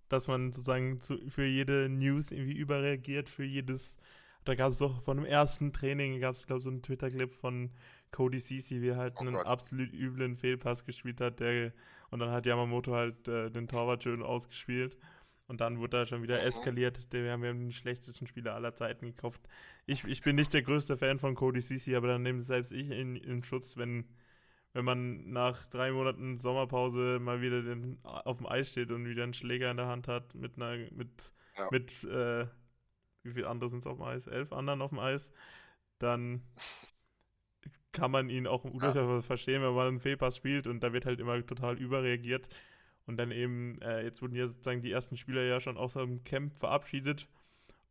dass man sozusagen zu, für jede News irgendwie überreagiert, für jedes. Da gab es doch von dem ersten Training, gab es, glaube ich, so einen Twitter-Clip von Cody Ceci, wie er halt Oh einen Gott. absolut üblen Fehlpass gespielt hat. Der, und dann hat Yamamoto halt äh, den Torwart schön ausgespielt. Und dann wurde er schon wieder Mhm. eskaliert. Wir haben ja den schlechtesten Spieler aller Zeiten gekauft. Ich, ich bin nicht der größte Fan von Cody Ceci, aber dann nehme selbst ich in, in Schutz, wenn, wenn man nach drei Monaten Sommerpause mal wieder den, auf dem Eis steht und wieder einen Schläger in der Hand hat mit einer, mit, Ja. mit äh, wie viele andere sind es auf dem Eis? Elf anderen auf dem Eis, dann kann man ihn auch durchaus verstehen, wenn man einen Fehlpass spielt und da wird halt immer total überreagiert. Und dann eben, äh, jetzt wurden ja sozusagen die ersten Spieler ja schon aus dem Camp verabschiedet.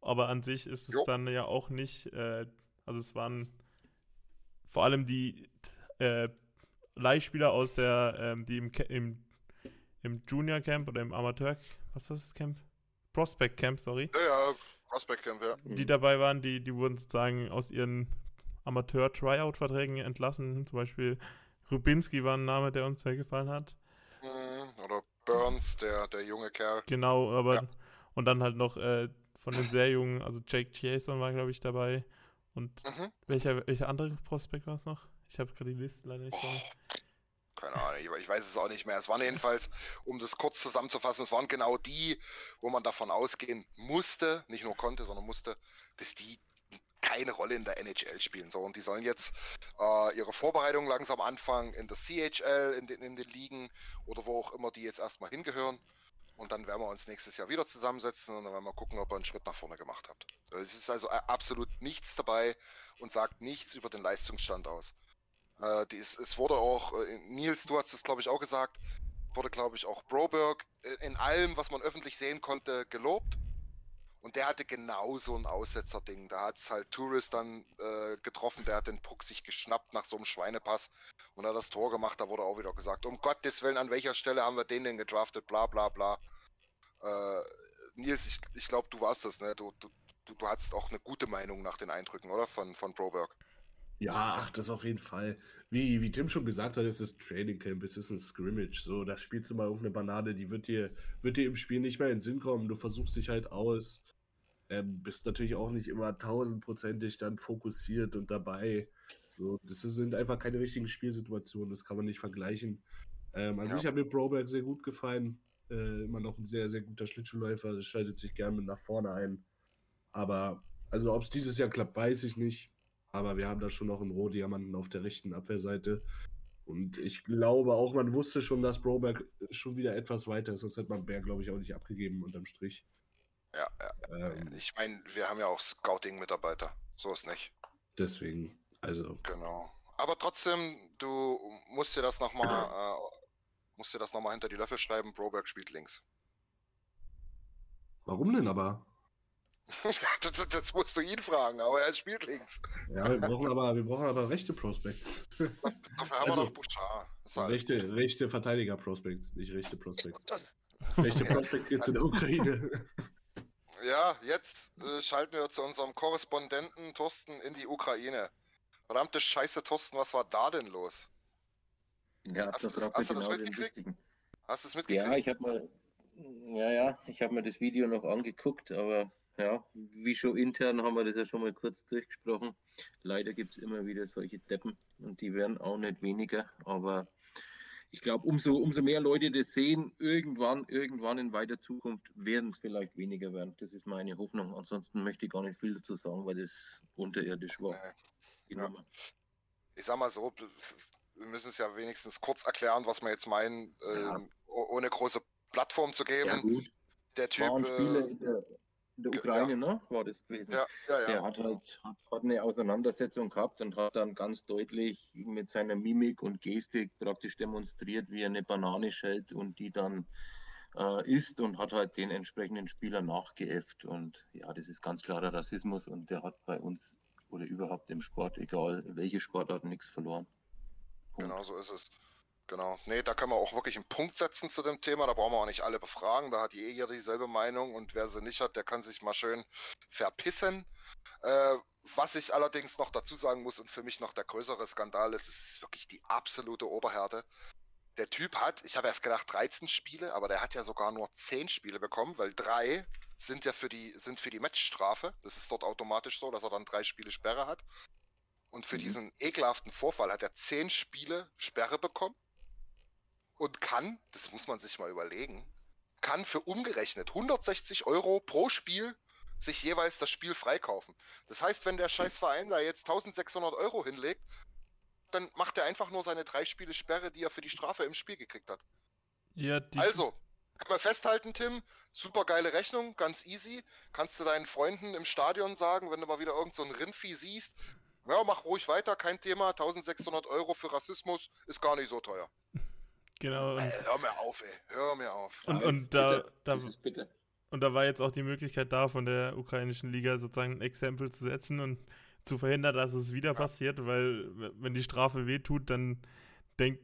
Aber an sich ist es Jo. dann ja auch nicht, äh, also es waren vor allem die äh, Leihspieler aus der, ähm, die im, im, im Junior Camp oder im Amateur, was ist das Camp? Prospect Camp, sorry. Ja, ja, Prospect Camp, ja. Die dabei waren, die, die wurden sozusagen aus ihren Amateur-Tryout-Verträgen entlassen. Zum Beispiel Rubinski war ein Name, der uns sehr gefallen hat. Mhm, Oder Burns, der, der junge Kerl. Genau, aber Ja. und dann halt noch äh, von den sehr jungen, also Jake Jason war, glaube ich, dabei. Und Mhm. welcher, welcher andere Prospekt war es noch? Ich habe gerade die Liste leider nicht mir. Keine Ahnung, ich- ich weiß es auch nicht mehr. Es waren jedenfalls, um das kurz zusammenzufassen, es waren genau die, wo man davon ausgehen musste, nicht nur konnte, sondern musste, dass die keine Rolle in der NHL spielen. So, und die sollen jetzt äh, ihre Vorbereitung langsam anfangen in der CHL, in den, in den Ligen oder wo auch immer die jetzt erstmal hingehören. Und dann werden wir uns nächstes Jahr wieder zusammensetzen und dann werden wir gucken, ob ihr einen Schritt nach vorne gemacht habt. Es ist also äh, absolut nichts dabei und sagt nichts über den Leistungsstand aus. Äh, die ist, es wurde auch, äh, Nils, du hast es glaube ich auch gesagt, wurde glaube ich auch Broberg äh, in allem, was man öffentlich sehen konnte, gelobt. Und der hatte genau so ein Aussetzer-Ding. Da hat es halt Tourist dann äh, getroffen, der hat den Puck sich geschnappt nach so einem Schweinepass und hat das Tor gemacht. Da wurde auch wieder gesagt, um Gottes Willen, an welcher Stelle haben wir den denn gedraftet, bla bla bla. Äh, Nils, ich, ich glaube, du warst das, ne? Du, du, du, du hattest auch eine gute Meinung nach den Eindrücken, oder? Von, von Broberg. Ja, ach, das auf jeden Fall. Wie, wie Tim schon gesagt hat, es ist Training Camp, es ist ein Scrimmage. So, da spielst du mal irgendeine Banane, die wird dir, wird dir im Spiel nicht mehr in den Sinn kommen. Du versuchst dich halt aus. Ähm, bist natürlich auch nicht immer tausendprozentig dann fokussiert und dabei. So, das sind einfach keine richtigen Spielsituationen, das kann man nicht vergleichen. Ähm, an Ja. sich hat mir Broberg sehr gut gefallen. Äh, immer noch ein sehr, sehr guter Schlittschuhläufer, das schaltet sich gerne mit nach vorne ein. Aber, also ob es dieses Jahr klappt, weiß ich nicht. Aber wir haben da schon noch einen Rohdiamanten auf der rechten Abwehrseite. Und ich glaube auch, man wusste schon, dass Broberg schon wieder etwas weiter ist, sonst hätte man Bär, glaube ich, auch nicht abgegeben unterm Strich. Ja, ja. Ähm, Ich meine, wir haben ja auch Scouting-Mitarbeiter. So ist nicht. deswegen, also, Genau. Aber trotzdem, du musst dir das nochmal, äh, musst dir das nochmal hinter die Löffel schreiben. Broberg spielt links. warum denn aber? das, das- musst du ihn fragen, aber er spielt links. Ja, wir brauchen aber, wir brauchen aber rechte Prospects. Dafür haben Also, wir noch Bouchard. Rechte, rechte Verteidiger-Prospects, nicht rechte Prospects. Rechte Prospects gibt's in der Ukraine. Ja, jetzt äh, schalten wir zu unserem Korrespondenten Thorsten in die Ukraine. Verdammte Scheiße, Thorsten, was war da denn los? Ja, Hast da du das- fragt hast du man das genau mitgekriegt? Hast du es mitgekriegt? Ja, ich habe mal, ja, ja, ich habe mir das Video noch angeguckt, aber ja, wie schon intern haben wir das ja schon mal kurz durchgesprochen. Leider gibt es immer wieder solche Deppen und die werden auch nicht weniger, aber ich glaube, umso, umso mehr Leute das sehen, irgendwann, irgendwann in weiter Zukunft werden es vielleicht weniger werden. Das ist meine Hoffnung. Ansonsten möchte ich gar nicht viel dazu sagen, weil das unterirdisch war. Ja. Ich sag mal so, wir müssen es ja wenigstens kurz erklären, was wir jetzt meinen, Ja. ähm, oh- ohne große Plattform zu geben. Ja. Der Typ, In der, der Ukraine, ne? War das gewesen? ja, ja, Der ja, hat halt hat, hat eine Auseinandersetzung gehabt und hat dann ganz deutlich mit seiner Mimik und Gestik praktisch demonstriert, wie er eine Banane schält und die dann äh, isst und hat halt den entsprechenden Spieler nachgeäfft. Und ja, das ist ganz klarer Rassismus und der hat bei uns oder überhaupt im Sport, egal welche Sportart, nichts verloren. Punkt. genau so ist es. Genau. Nee, da können wir auch wirklich einen Punkt setzen zu dem Thema. Da brauchen wir auch nicht alle befragen. Da hat jeder dieselbe Meinung und wer sie nicht hat, der kann sich mal schön verpissen. Äh, was ich allerdings noch dazu sagen muss und für mich noch der größere Skandal ist, es ist wirklich die absolute Oberhärte. Der Typ hat, ich habe erst gedacht 13 Spiele, aber der hat ja sogar nur 10 Spiele bekommen, weil drei sind ja für die, sind für die Matchstrafe. Das ist dort automatisch so, dass er dann drei Spiele Sperre hat. Und für Mhm. diesen ekelhaften Vorfall hat er 10 Spiele Sperre bekommen und kann, das muss man sich mal überlegen, kann für umgerechnet 160 Euro pro Spiel sich jeweils das Spiel freikaufen. Das heißt, wenn der Scheißverein da jetzt 1600 Euro hinlegt, dann macht er einfach nur seine drei Spiele Sperre, die er für die Strafe im Spiel gekriegt hat. Ja, die, Also, kann man festhalten, Tim, super geile Rechnung, ganz easy. Kannst du deinen Freunden im Stadion sagen, wenn du mal wieder irgend so ein Rindvieh siehst, ja, mach ruhig weiter, kein Thema, 1600 Euro für Rassismus ist gar nicht so teuer. Genau. Und, hör mir auf, ey, hör mir auf. und, Ja, und da, da. Und da war jetzt auch die Möglichkeit da, von der ukrainischen Liga sozusagen ein Exempel zu setzen und zu verhindern, dass es wieder passiert, weil wenn die Strafe wehtut, dann denkt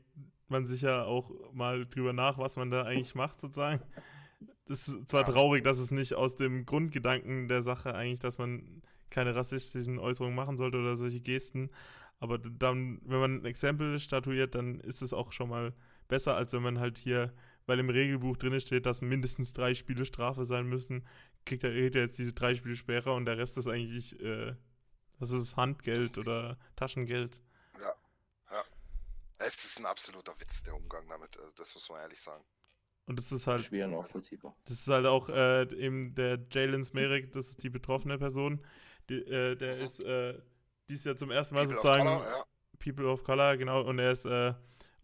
man sich ja auch mal drüber nach, was man da eigentlich macht sozusagen. Das ist zwar Ja. traurig, dass es nicht aus dem Grundgedanken der Sache eigentlich, dass man keine rassistischen Äußerungen machen sollte oder solche Gesten, aber dann, wenn man ein Exempel statuiert, dann ist es auch schon mal besser, als wenn man halt hier weil im Regelbuch drin steht, dass mindestens drei Spiele Strafe sein müssen, kriegt er, kriegt er jetzt diese drei Spiele Sperre und der Rest ist eigentlich, äh, was ist Handgeld oder Taschengeld. Es ist ein absoluter Witz, der Umgang damit, äh, das muss man ehrlich sagen. Und das ist halt, Schwer nachvollziehbar. das ist halt auch äh, eben der Jalen Smerek, das ist die betroffene Person, die, äh, der ist äh, dies Jahr zum ersten Mal People of sozusagen Color, ja. People of Color, genau, und er ist äh,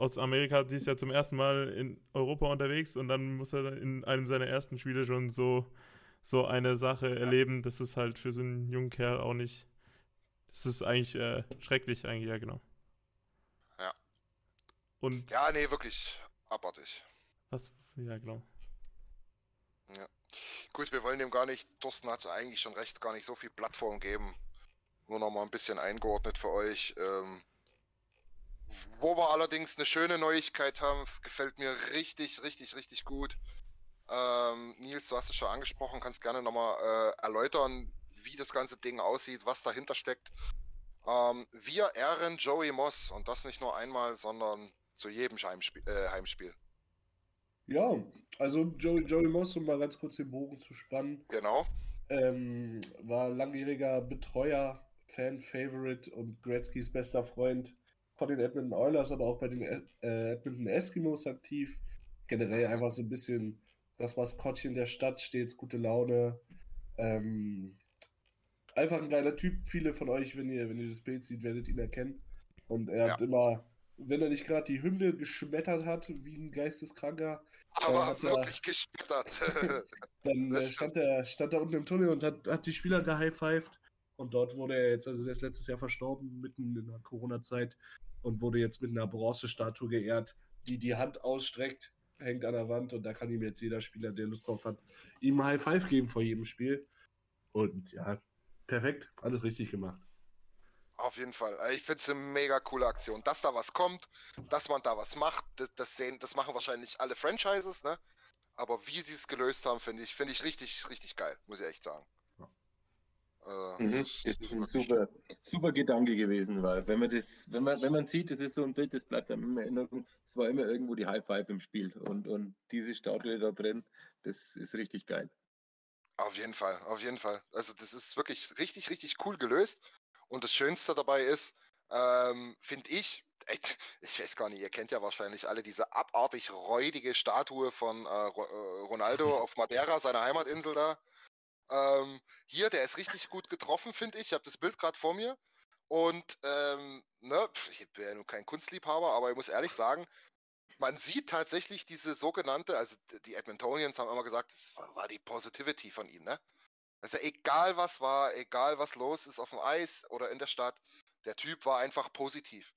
aus Amerika dieses Jahr zum ersten Mal in Europa unterwegs und dann muss er in einem seiner ersten Spiele schon so, so eine Sache erleben. Das ist halt für so einen jungen Kerl auch nicht. Das ist eigentlich äh, schrecklich, eigentlich, ja, genau. Ja. Und Ja, nee, wirklich abartig. was, ja, genau. Gut, wir wollen dem gar nicht, Thorsten hat eigentlich schon recht, gar nicht so viel Plattform geben. Nur noch mal ein bisschen eingeordnet für euch. Ähm, wo wir allerdings eine schöne Neuigkeit haben, gefällt mir richtig, richtig, richtig gut. Ähm, Nils, du hast es schon angesprochen, kannst gerne nochmal äh, erläutern. wie das ganze Ding aussieht, was dahinter steckt. Ähm, wir ehren Joey Moss und das nicht nur einmal, sondern zu jedem Heimspiel. Äh, Heimspiel. Ja, also Joey, Joey Moss, um mal ganz kurz den Bogen zu spannen, Genau. ähm, war langjähriger Betreuer, Fan-Favorite und Gretzkys bester Freund von den Edmonton Oilers, aber auch bei den äh, Edmonton Eskimos aktiv. Generell einfach so ein bisschen das Maskottchen der Stadt, stets gute Laune. Ähm, einfach ein geiler Typ. Viele von euch, wenn ihr, wenn ihr das Bild seht, werdet ihn erkennen. Und er hat Ja. immer, wenn er nicht gerade die Hymne geschmettert hat, wie ein Geisteskranker, Aber hat er- wirklich gesplittert. dann Das äh, stand, er, stand er unten im Tunnel und hat, hat die Spieler gehighfived. Und dort wurde er jetzt, also der ist letztes Jahr verstorben, mitten in der Corona-Zeit, und wurde jetzt mit einer Bronzestatue geehrt, die die Hand ausstreckt, hängt an der Wand und da kann ihm jetzt jeder Spieler, der Lust drauf hat, ihm ein High Five geben vor jedem Spiel. Und ja, perfekt, alles richtig gemacht. Auf jeden Fall. Also Ich finde es eine mega coole Aktion. Dass da was kommt, dass man da was macht, das, das sehen, das machen wahrscheinlich alle Franchises, ne? Aber wie sie es gelöst haben, finde ich, finde ich richtig, richtig geil, muss ich echt sagen. Äh, Mhm. das ist ein super, super Gedanke gewesen, weil wenn man das, wenn man, wenn man sieht, das ist so ein Bild, das bleibt einem immer in Erinnerung, es war immer irgendwo die High Five im Spiel und, und diese Statue da drin, das ist richtig geil. Auf jeden Fall, auf jeden Fall. Also das ist wirklich richtig, richtig cool gelöst. Und das Schönste dabei ist, ähm, finde ich, ich weiß gar nicht, ihr kennt ja wahrscheinlich alle diese abartig räudige Statue von äh, äh, Ronaldo auf Madeira, seiner Heimatinsel da. Ähm, hier, der ist richtig gut getroffen, finde ich. Ich habe das Bild gerade vor mir. Und ähm, ne, ich bin ja nun kein Kunstliebhaber, aber ich muss ehrlich sagen, man sieht tatsächlich diese sogenannte, also die Edmontonians haben immer gesagt, das war, war die Positivity von ihm, ne? Also egal was war, egal was los ist auf dem Eis oder in der Stadt, der Typ war einfach positiv.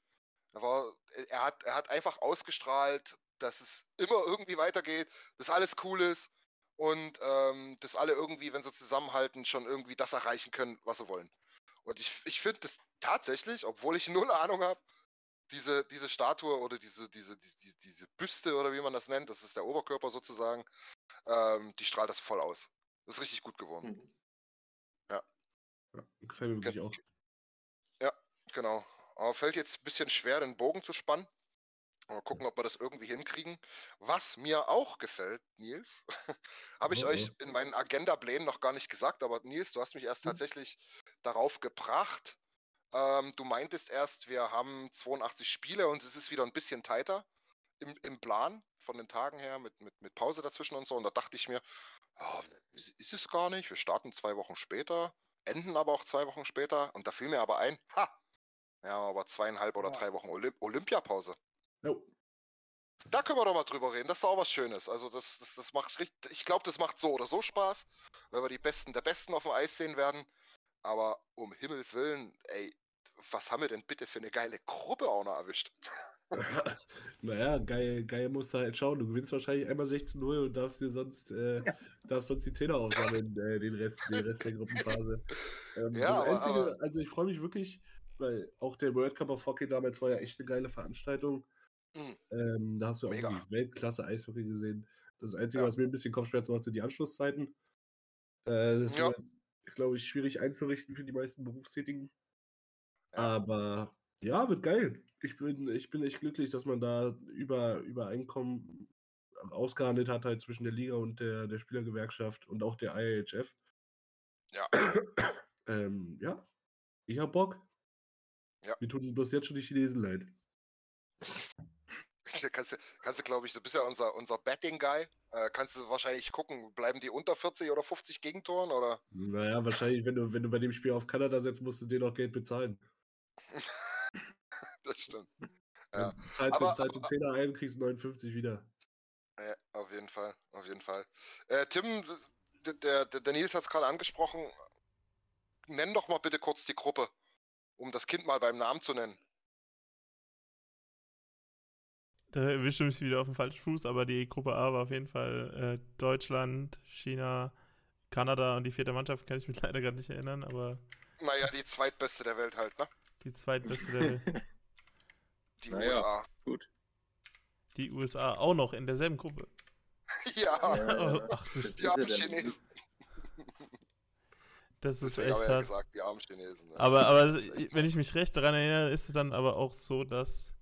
Er, war, er, hat, er hat einfach ausgestrahlt, dass es immer irgendwie weitergeht, dass alles cool ist und ähm, dass alle irgendwie, wenn sie zusammenhalten, schon irgendwie das erreichen können, was sie wollen. Und ich, ich finde das tatsächlich, obwohl ich null Ahnung habe, diese, diese Statue oder diese, diese, diese, diese Büste oder wie man das nennt, das ist der Oberkörper sozusagen, ähm, die strahlt das voll aus. Das ist richtig gut geworden. Mhm. Ja, gefällt mir wirklich auch. Genau. Aber fällt jetzt ein bisschen schwer, den Bogen zu spannen. Mal gucken, ob wir das irgendwie hinkriegen. Was mir auch gefällt, Nils, habe ich Oh, euch oh. in meinen Agenda-Plänen noch gar nicht gesagt, aber Nils, du hast mich erst Hm. tatsächlich darauf gebracht. Ähm, du meintest erst, wir haben 82 Spiele und es ist wieder ein bisschen tighter im, im Plan von den Tagen her mit, mit, mit Pause dazwischen und so. Und da dachte ich mir, ist, ist es gar nicht. Wir starten zwei Wochen später, enden aber auch zwei Wochen später. Und da fiel mir aber ein, ha, ja, aber zweieinhalb oder Ja. drei Wochen Olymp Olympiapause. Jo. Da können wir doch mal drüber reden. Das ist auch was Schönes. Also das, das, das macht richtig, ich glaube, das macht so oder so Spaß, weil wir die Besten der Besten auf dem Eis sehen werden. Aber um Himmels Willen, ey, was haben wir denn bitte für eine geile Gruppe auch noch erwischt? naja, geil, geil musst du halt schauen. Du gewinnst wahrscheinlich einmal 16-0 und darfst dir sonst, äh, darfst sonst die Zähne aufsammeln, äh, den, Rest, den Rest der Gruppenphase. Ähm, Ja, das aber- Einzige, aber- also ich freue mich wirklich, weil auch der World Cup of Hockey damals war ja echt eine geile Veranstaltung. Mhm. Ähm, da hast du auch Mega. wirklich Weltklasse Eishockey gesehen. Das Einzige, Ja. was mir ein bisschen Kopfschmerzen macht, sind die Anschlusszeiten. Äh, das Ja. wird, glaube ich, schwierig einzurichten für die meisten Berufstätigen. Ja. Aber ja, wird geil. Ich bin, ich bin echt glücklich, dass man da über Übereinkommen ausgehandelt hat, halt zwischen der Liga und der, der Spielergewerkschaft und auch der IAHF. Ja. ähm, ja, ich hab Bock. Ja. Mir tun bloß jetzt schon die Chinesen leid. Kannst du, kannst du glaube ich, du bist ja unser, unser Betting-Guy. Äh, kannst du wahrscheinlich gucken, bleiben die unter 40 oder 50 Gegentoren oder? Naja, wahrscheinlich, wenn du, wenn du bei dem Spiel auf Kanada setzt, musst du denen auch Geld bezahlen. Das stimmt. Ja. Zahlst, du, du 10er ein, kriegst 59 wieder. Ja, auf jeden Fall, auf jeden Fall. Äh, Tim, der, der, der Nils hat es gerade angesprochen. Nenn doch mal bitte kurz die Gruppe, um das Kind mal beim Namen zu nennen. Da erwischt du mich wieder auf den falschen Fuß, aber die Gruppe A war auf jeden Fall äh, Deutschland, China, Kanada und die vierte Mannschaft kann ich mich leider gerade nicht erinnern, aber Naja, die zweitbeste der Welt halt, ne? die zweitbeste der Welt. Die Naja. USA. Gut. Die USA auch noch in derselben Gruppe. ja, Oh, ach, die armen ja Chinesen. Das ist Deswegen echt wir ja hart. gesagt, die armen Chinesen. ne? Aber, aber wenn ich mich recht daran erinnere, ist es dann aber auch so, dass,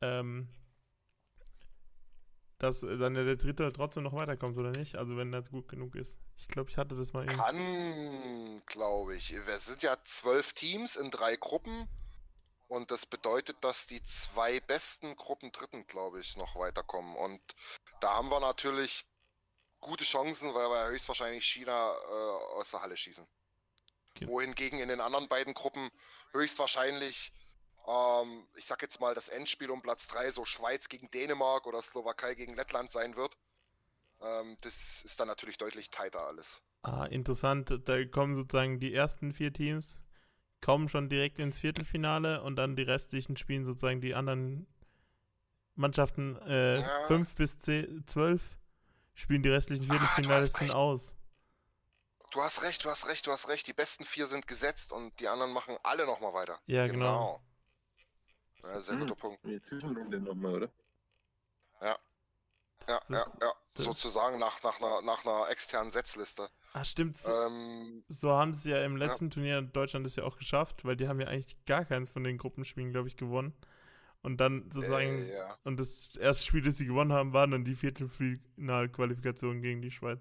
ähm, dass äh, dann der dritte trotzdem noch weiterkommt, oder nicht? Also wenn das gut genug ist. Ich glaube, ich hatte das mal irgendwie. Kann, glaube ich. Wir sind ja zwölf Teams in drei Gruppen. Und das bedeutet, dass die zwei besten Gruppen Dritten, glaube ich, noch weiterkommen. Und da haben wir natürlich gute Chancen, weil wir höchstwahrscheinlich China äh, aus der Halle schießen. Okay. Wohingegen in den anderen beiden Gruppen höchstwahrscheinlich, ähm, ich sag jetzt mal, das Endspiel um Platz 3 so Schweiz gegen Dänemark oder Slowakei gegen Lettland sein wird. Ähm, das ist dann natürlich deutlich tighter alles. Ah, interessant. Da kommen sozusagen die ersten vier Teams, kommen schon direkt ins Viertelfinale und dann die restlichen spielen sozusagen die anderen Mannschaften äh, Ja. 5 bis 10, 12 spielen die restlichen Ah, Viertelfinalisten recht. aus. Du hast recht, du hast recht, du hast recht. Die besten vier sind gesetzt und die anderen machen alle nochmal weiter. Ja, genau. Ja, sehr Hm. guter Punkt. Die Zwischenrunde nochmal, oder? Ja, ja, ja. das- Sozusagen nach, nach, einer, nach einer externen Setzliste. Ah, stimmt. So, Ähm, so haben sie ja im letzten Turnier in Deutschland das ja auch geschafft, weil die haben ja eigentlich gar keins von den Gruppenspielen, glaube ich, gewonnen. Und dann sozusagen, äh, ja. und das erste Spiel, das sie gewonnen haben, waren dann die Viertelfinalqualifikation gegen die Schweiz.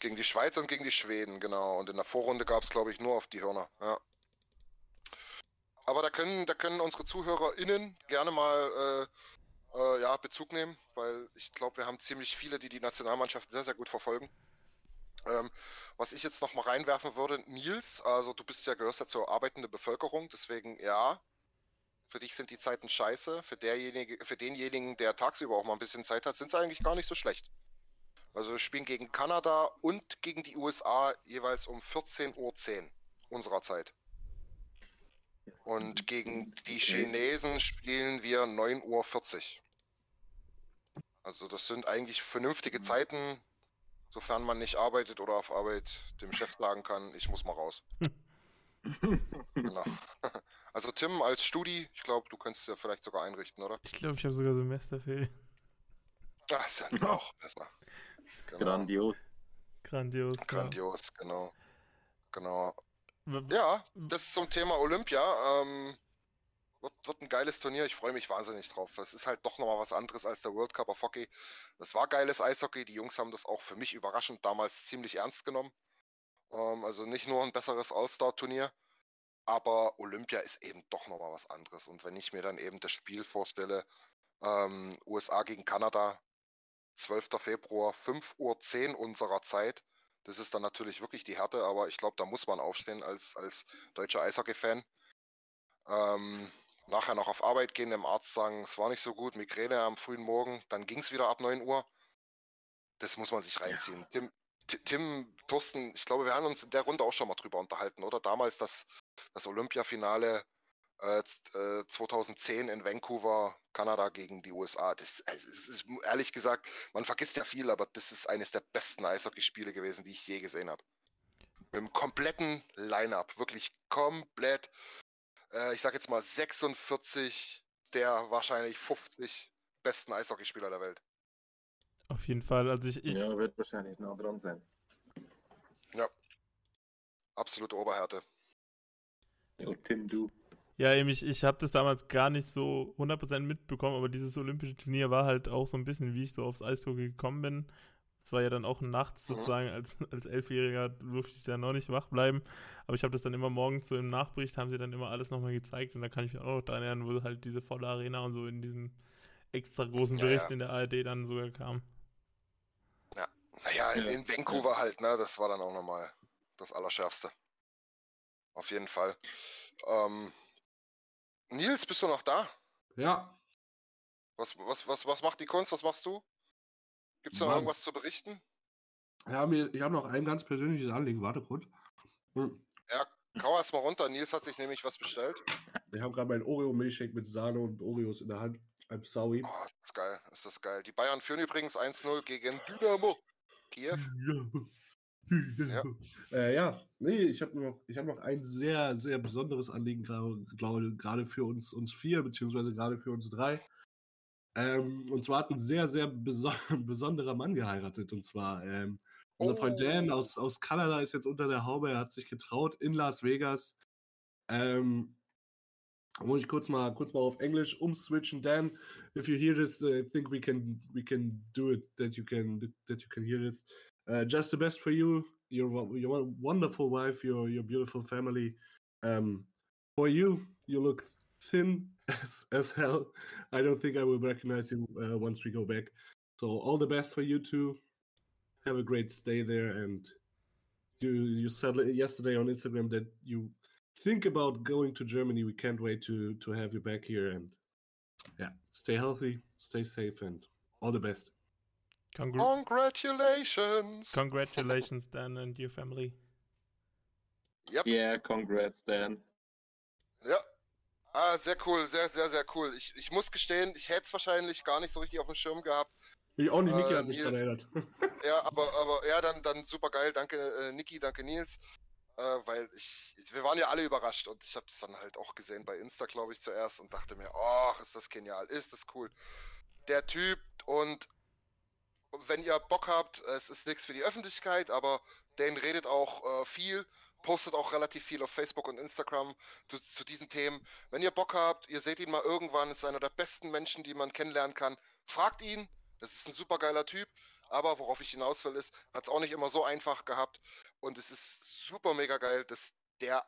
Gegen die Schweiz und gegen die Schweden, genau. Und in der Vorrunde gab es, glaube ich, nur auf die Hörner. Ja. Aber da können, da können unsere ZuhörerInnen gerne mal äh, äh, ja, Bezug nehmen, weil ich glaube, wir haben ziemlich viele, die die Nationalmannschaft sehr, sehr gut verfolgen. Ähm, was ich jetzt noch mal reinwerfen würde, Nils, also du bist ja, gehörst ja zur arbeitenden Bevölkerung, deswegen ja, für dich sind die Zeiten scheiße. Für, derjenige, für denjenigen, der tagsüber auch mal ein bisschen Zeit hat, sind sie eigentlich gar nicht so schlecht. Also wir spielen gegen Kanada und gegen die USA jeweils um 14.10 Uhr unserer Zeit. Und gegen die Chinesen spielen wir 9.40 Uhr. Also das sind eigentlich vernünftige Zeiten, sofern man nicht arbeitet oder auf Arbeit dem Chef sagen kann, ich muss mal raus. genau. Also Tim als Studi, ich glaube, du könntest ja vielleicht sogar einrichten, oder? Ich glaube, ich habe sogar Semesterferien. Das ist ja noch besser. Genau. Grandios. Grandios. Grandios, genau. Genau. Ja, das zum Thema Olympia. Ähm, wird, wird ein geiles Turnier. Ich freue mich wahnsinnig drauf. Es ist halt doch nochmal was anderes als der World Cup of Hockey. Das war geiles Eishockey. Die Jungs haben das auch für mich überraschend damals ziemlich ernst genommen. Ähm, also nicht nur ein besseres All-Star-Turnier, aber Olympia ist eben doch nochmal was anderes. Und wenn ich mir dann eben das Spiel vorstelle, ähm, USA gegen Kanada, 12. Februar, 5.10 Uhr unserer Zeit, das ist dann natürlich wirklich die Härte, aber ich glaube, da muss man aufstehen als, als deutscher Eishockey-Fan. Ähm, nachher noch auf Arbeit gehen, dem Arzt sagen, es war nicht so gut, Migräne am frühen Morgen, dann ging es wieder ab 9 Uhr. Das muss man sich reinziehen. Tim, Ti- Tim, Thorsten, ich glaube, wir haben uns in der Runde auch schon mal drüber unterhalten, oder? Damals das, das Olympiafinale 2010 in Vancouver, Kanada gegen die USA. Das, also, es ist ehrlich gesagt, man vergisst ja viel, aber das ist eines der besten Eishockeyspiele gewesen, die ich je gesehen habe. Mit dem kompletten Line-Up, wirklich komplett. Äh, ich sag jetzt mal 46 der wahrscheinlich 50 besten Eishockeyspieler der Welt. Auf jeden Fall. Also ich, ich Ja, wird wahrscheinlich nah dran sein. Absolute Oberhärte. Ja, Tim, du. Ja, eben, ich, ich habe das damals gar nicht so 100% mitbekommen, aber dieses olympische Turnier war halt auch so ein bisschen, wie ich so aufs Eishockey gekommen bin. Es war ja dann auch nachts Mhm. sozusagen, als, als Elfjähriger durfte ich da noch nicht wach bleiben. Aber ich habe das dann immer morgens so im Nachbericht, haben sie dann immer alles nochmal gezeigt. Und da kann ich mich auch noch daran erinnern, wo halt diese volle Arena und so in diesem extra großen Ja, Bericht ja. in der ARD dann sogar kam. Naja, in, Ja. in Vancouver halt, ne? Das war dann auch nochmal das Allerschärfste. Auf jeden Fall. Ähm, Nils, bist du noch da? Ja, Was, was, was, was macht die Kunst? Was machst du? Gibt es noch irgendwas zu berichten? ja mir, ich habe noch ein ganz persönliches Anliegen. Warte kurz. Hm, Ja, kau erst mal runter. Nils hat sich nämlich was bestellt. Ich habe gerade meinen Oreo-Milchshake mit Sahne und Oreos in der Hand. I'm sorry. Oh, das ist geil. Ist das geil. Die Bayern führen übrigens 1-0 gegen Dynamo Kiew. Ja. Äh, ja, nee, ich habe noch, ich hab noch ein sehr, sehr besonderes Anliegen, glaube gerade für uns, uns vier, beziehungsweise gerade für uns drei. Ähm, und zwar hat ein sehr, sehr beso besonderer Mann geheiratet. Und zwar ähm, Unser Freund Dan Oh. aus, aus Kanada ist jetzt unter der Haube. Er hat sich getraut in Las Vegas. Ähm, muss ich kurz mal, kurz mal auf Englisch umswitchen. Dan, if you hear this, uh, I think we can we can do it. That you can that you can hear this. Uh, just the best for you, your your wonderful wife, your your beautiful family. Um, for you, you look thin as, as hell. I don't think I will recognize you uh, once we go back. So all the best for you two. Have a great stay there, and you you said yesterday on Instagram that you think about going to Germany. We can't wait to to have you back here, and yeah, stay healthy, stay safe, and all the best. Congr Congratulations! Congratulations, Dan and your family. Yep. Yeah, congrats, Dan. Ja. Ah, sehr cool, sehr, sehr, sehr cool. Ich, ich muss gestehen, ich hätte es wahrscheinlich gar nicht so richtig auf dem Schirm gehabt. Ich auch nicht, Niki Äh, hat mich daran Nils. erinnert. Ja, aber, aber ja, dann, dann super geil. Danke, äh, Niki, danke, Nils. Äh, weil ich, wir waren ja alle überrascht und ich habe es dann halt auch gesehen bei Insta, glaube ich, zuerst und dachte mir, ach, ist das genial, ist das cool. Der Typ und wenn ihr Bock habt, es ist nichts für die Öffentlichkeit, aber Dan redet auch äh, viel, postet auch relativ viel auf Facebook und Instagram zu, zu diesen Themen. Wenn ihr Bock habt, ihr seht ihn mal irgendwann, ist einer der besten Menschen, die man kennenlernen kann. Fragt ihn, das ist ein super geiler Typ, aber worauf ich hinaus will, ist, hat es auch nicht immer so einfach gehabt und es ist super mega geil, dass der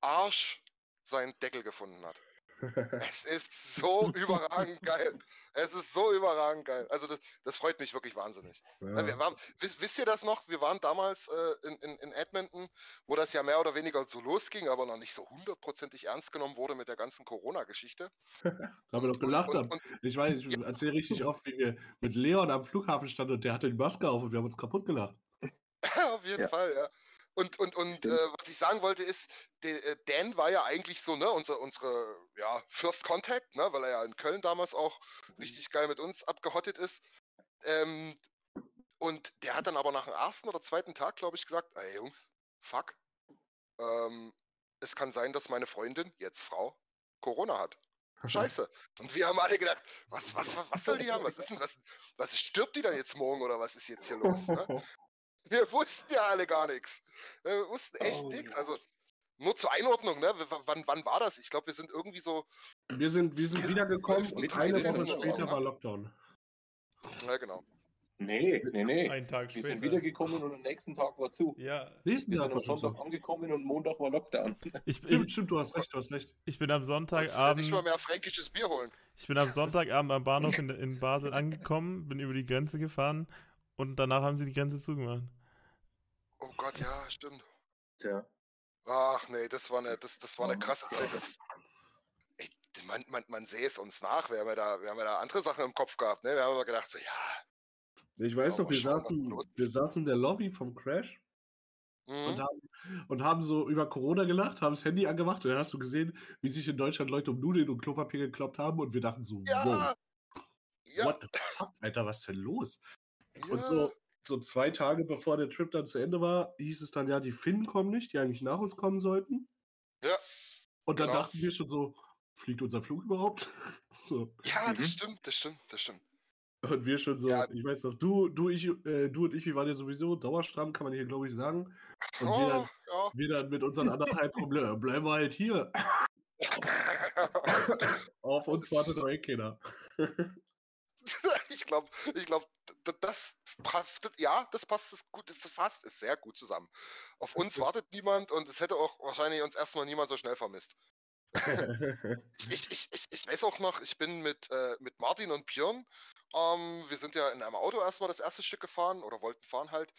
Arsch seinen Deckel gefunden hat. Es ist so überragend geil. Es ist so überragend geil. Also das, das freut mich wirklich wahnsinnig. Ja, wir waren, wisst, wisst ihr das noch? Wir waren damals äh, in, in, in Edmonton, wo das ja mehr oder weniger so losging, aber noch nicht so hundertprozentig ernst genommen wurde mit der ganzen Corona-Geschichte. Da haben wir doch gelacht. und- haben. und- ich weiß, ich erzähle richtig oft, wie wir mit Leon am Flughafen standen und der hatte die Maske auf und wir haben uns kaputt gelacht. Auf jeden Ja. Fall, ja. Und, und, und äh, was ich sagen wollte ist, der, äh, Dan war ja eigentlich so, ne, unsere, unsere ja, First Contact, ne, weil er ja in Köln damals auch richtig geil mit uns abgehottet ist. Ähm, und der hat dann aber nach dem ersten oder zweiten Tag, glaube ich, gesagt, ey Jungs, fuck. Ähm, es kann sein, dass meine Freundin, jetzt Frau, Corona hat. Scheiße. Und wir haben alle gedacht, was, was, was, was soll die haben? Was ist denn, was, was stirbt die dann jetzt morgen oder was ist jetzt hier los? Ne? Wir wussten ja alle gar nichts. Wir wussten echt Oh, nichts. Also nur zur Einordnung, ne? W wann, wann war das? Ich glaube, wir sind irgendwie so, Wir sind, wir sind wiedergekommen und eine 13 Woche später ne? war Lockdown. ja genau. Nee, nee, nee. Einen Tag Wir später. sind wiedergekommen und am nächsten Tag war zu. Ja, Nächsten Wir Tag sind am Sonntag so. angekommen und Montag war Lockdown. ich, Stimmt, ich, stimmt, du hast recht, du hast recht. ich bin am Uns, äh, nicht Sonntagabend. mal mehr fränkisches Bier holen. Ich bin am Sonntagabend am Bahnhof in, in Basel angekommen, bin über die Grenze gefahren und danach haben sie die Grenze zugemacht. Oh Gott, ja, stimmt. Tja. Ach nee, das war eine, das, das war eine krasse Zeit. Das, ey, man, man, man sehe es uns nach. Wir haben, ja da, wir haben ja da andere Sachen im Kopf gehabt. Ne? Wir haben immer gedacht, so, ja, Ich weiß Ja, noch, wir saßen, wir saßen in der Lobby vom Crash und mhm. haben, und haben so über Corona gelacht, haben das Handy angemacht und dann hast du gesehen, wie sich in Deutschland Leute um Nudeln und Klopapier gekloppt haben und wir dachten so, ja, wow, ja, what the fuck, Alter, was ist denn los? ja. Und so, so zwei Tage bevor der Trip dann zu Ende war, hieß es dann, ja, die Finnen kommen nicht, die eigentlich nach uns kommen sollten. Ja, Und dann Genau. dachten wir schon so, fliegt unser Flug überhaupt? so. ja, das Mhm. stimmt, das stimmt, das stimmt. Und wir schon so, Ja. ich weiß noch, du, du, ich, äh, du und ich, wir waren ja sowieso dauerstramm, kann man hier, glaube ich, sagen. Und wir, Oh, dann, ja. wir dann mit unseren anderthalb Problemen, bleiben wir halt hier. Auf uns wartet doch eh keiner. ich glaube, ich glaube, das passt, ja, das passt es gut, das fasst es sehr gut zusammen. Auf uns wartet niemand und es hätte auch wahrscheinlich uns erstmal niemand so schnell vermisst. Ich, ich, ich, ich weiß auch noch, ich bin mit, äh, mit Martin und Björn, ähm, wir sind ja in einem Auto erstmal das erste Stück gefahren oder wollten fahren halt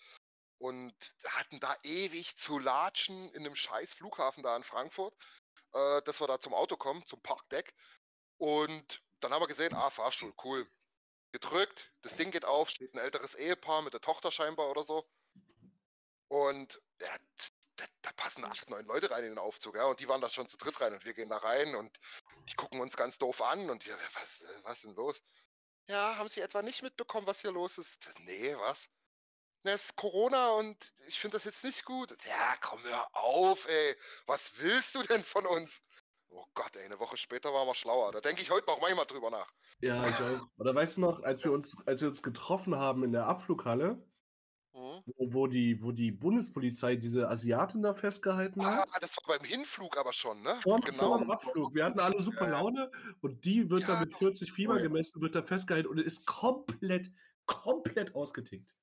und hatten da ewig zu latschen in dem scheiß Flughafen da in Frankfurt, äh, dass wir da zum Auto kommen, zum Parkdeck. Und dann haben wir gesehen, ah, Fahrstuhl, cool. Gedrückt, das Ding geht auf, steht ein älteres Ehepaar mit der Tochter scheinbar oder so. Und ja, da, da passen acht, neun Leute rein in den Aufzug, ja, und die waren da schon zu dritt rein und wir gehen da rein und die gucken uns ganz doof an und ja, was, was denn los? Ja, haben Sie etwa nicht mitbekommen, was hier los ist? Nee, was? Es ist Corona und ich finde das jetzt nicht gut. Ja, komm, hör auf, ey. Was willst du denn von uns? Oh Gott, ey, eine Woche später waren wir schlauer. Da denke ich heute noch manchmal drüber nach. ja, ich auch. Oder weißt du noch, als wir uns, als wir uns getroffen haben in der Abflughalle, Mhm. wo, wo, die, wo die Bundespolizei diese Asiatin da festgehalten hat. Ah, das war beim Hinflug aber schon, ne? Vor, genau. vor dem Abflug. Wir hatten alle super Laune und die wird Ja. da mit 40 Fieber gemessen, wird da festgehalten und ist komplett, komplett ausgetickt.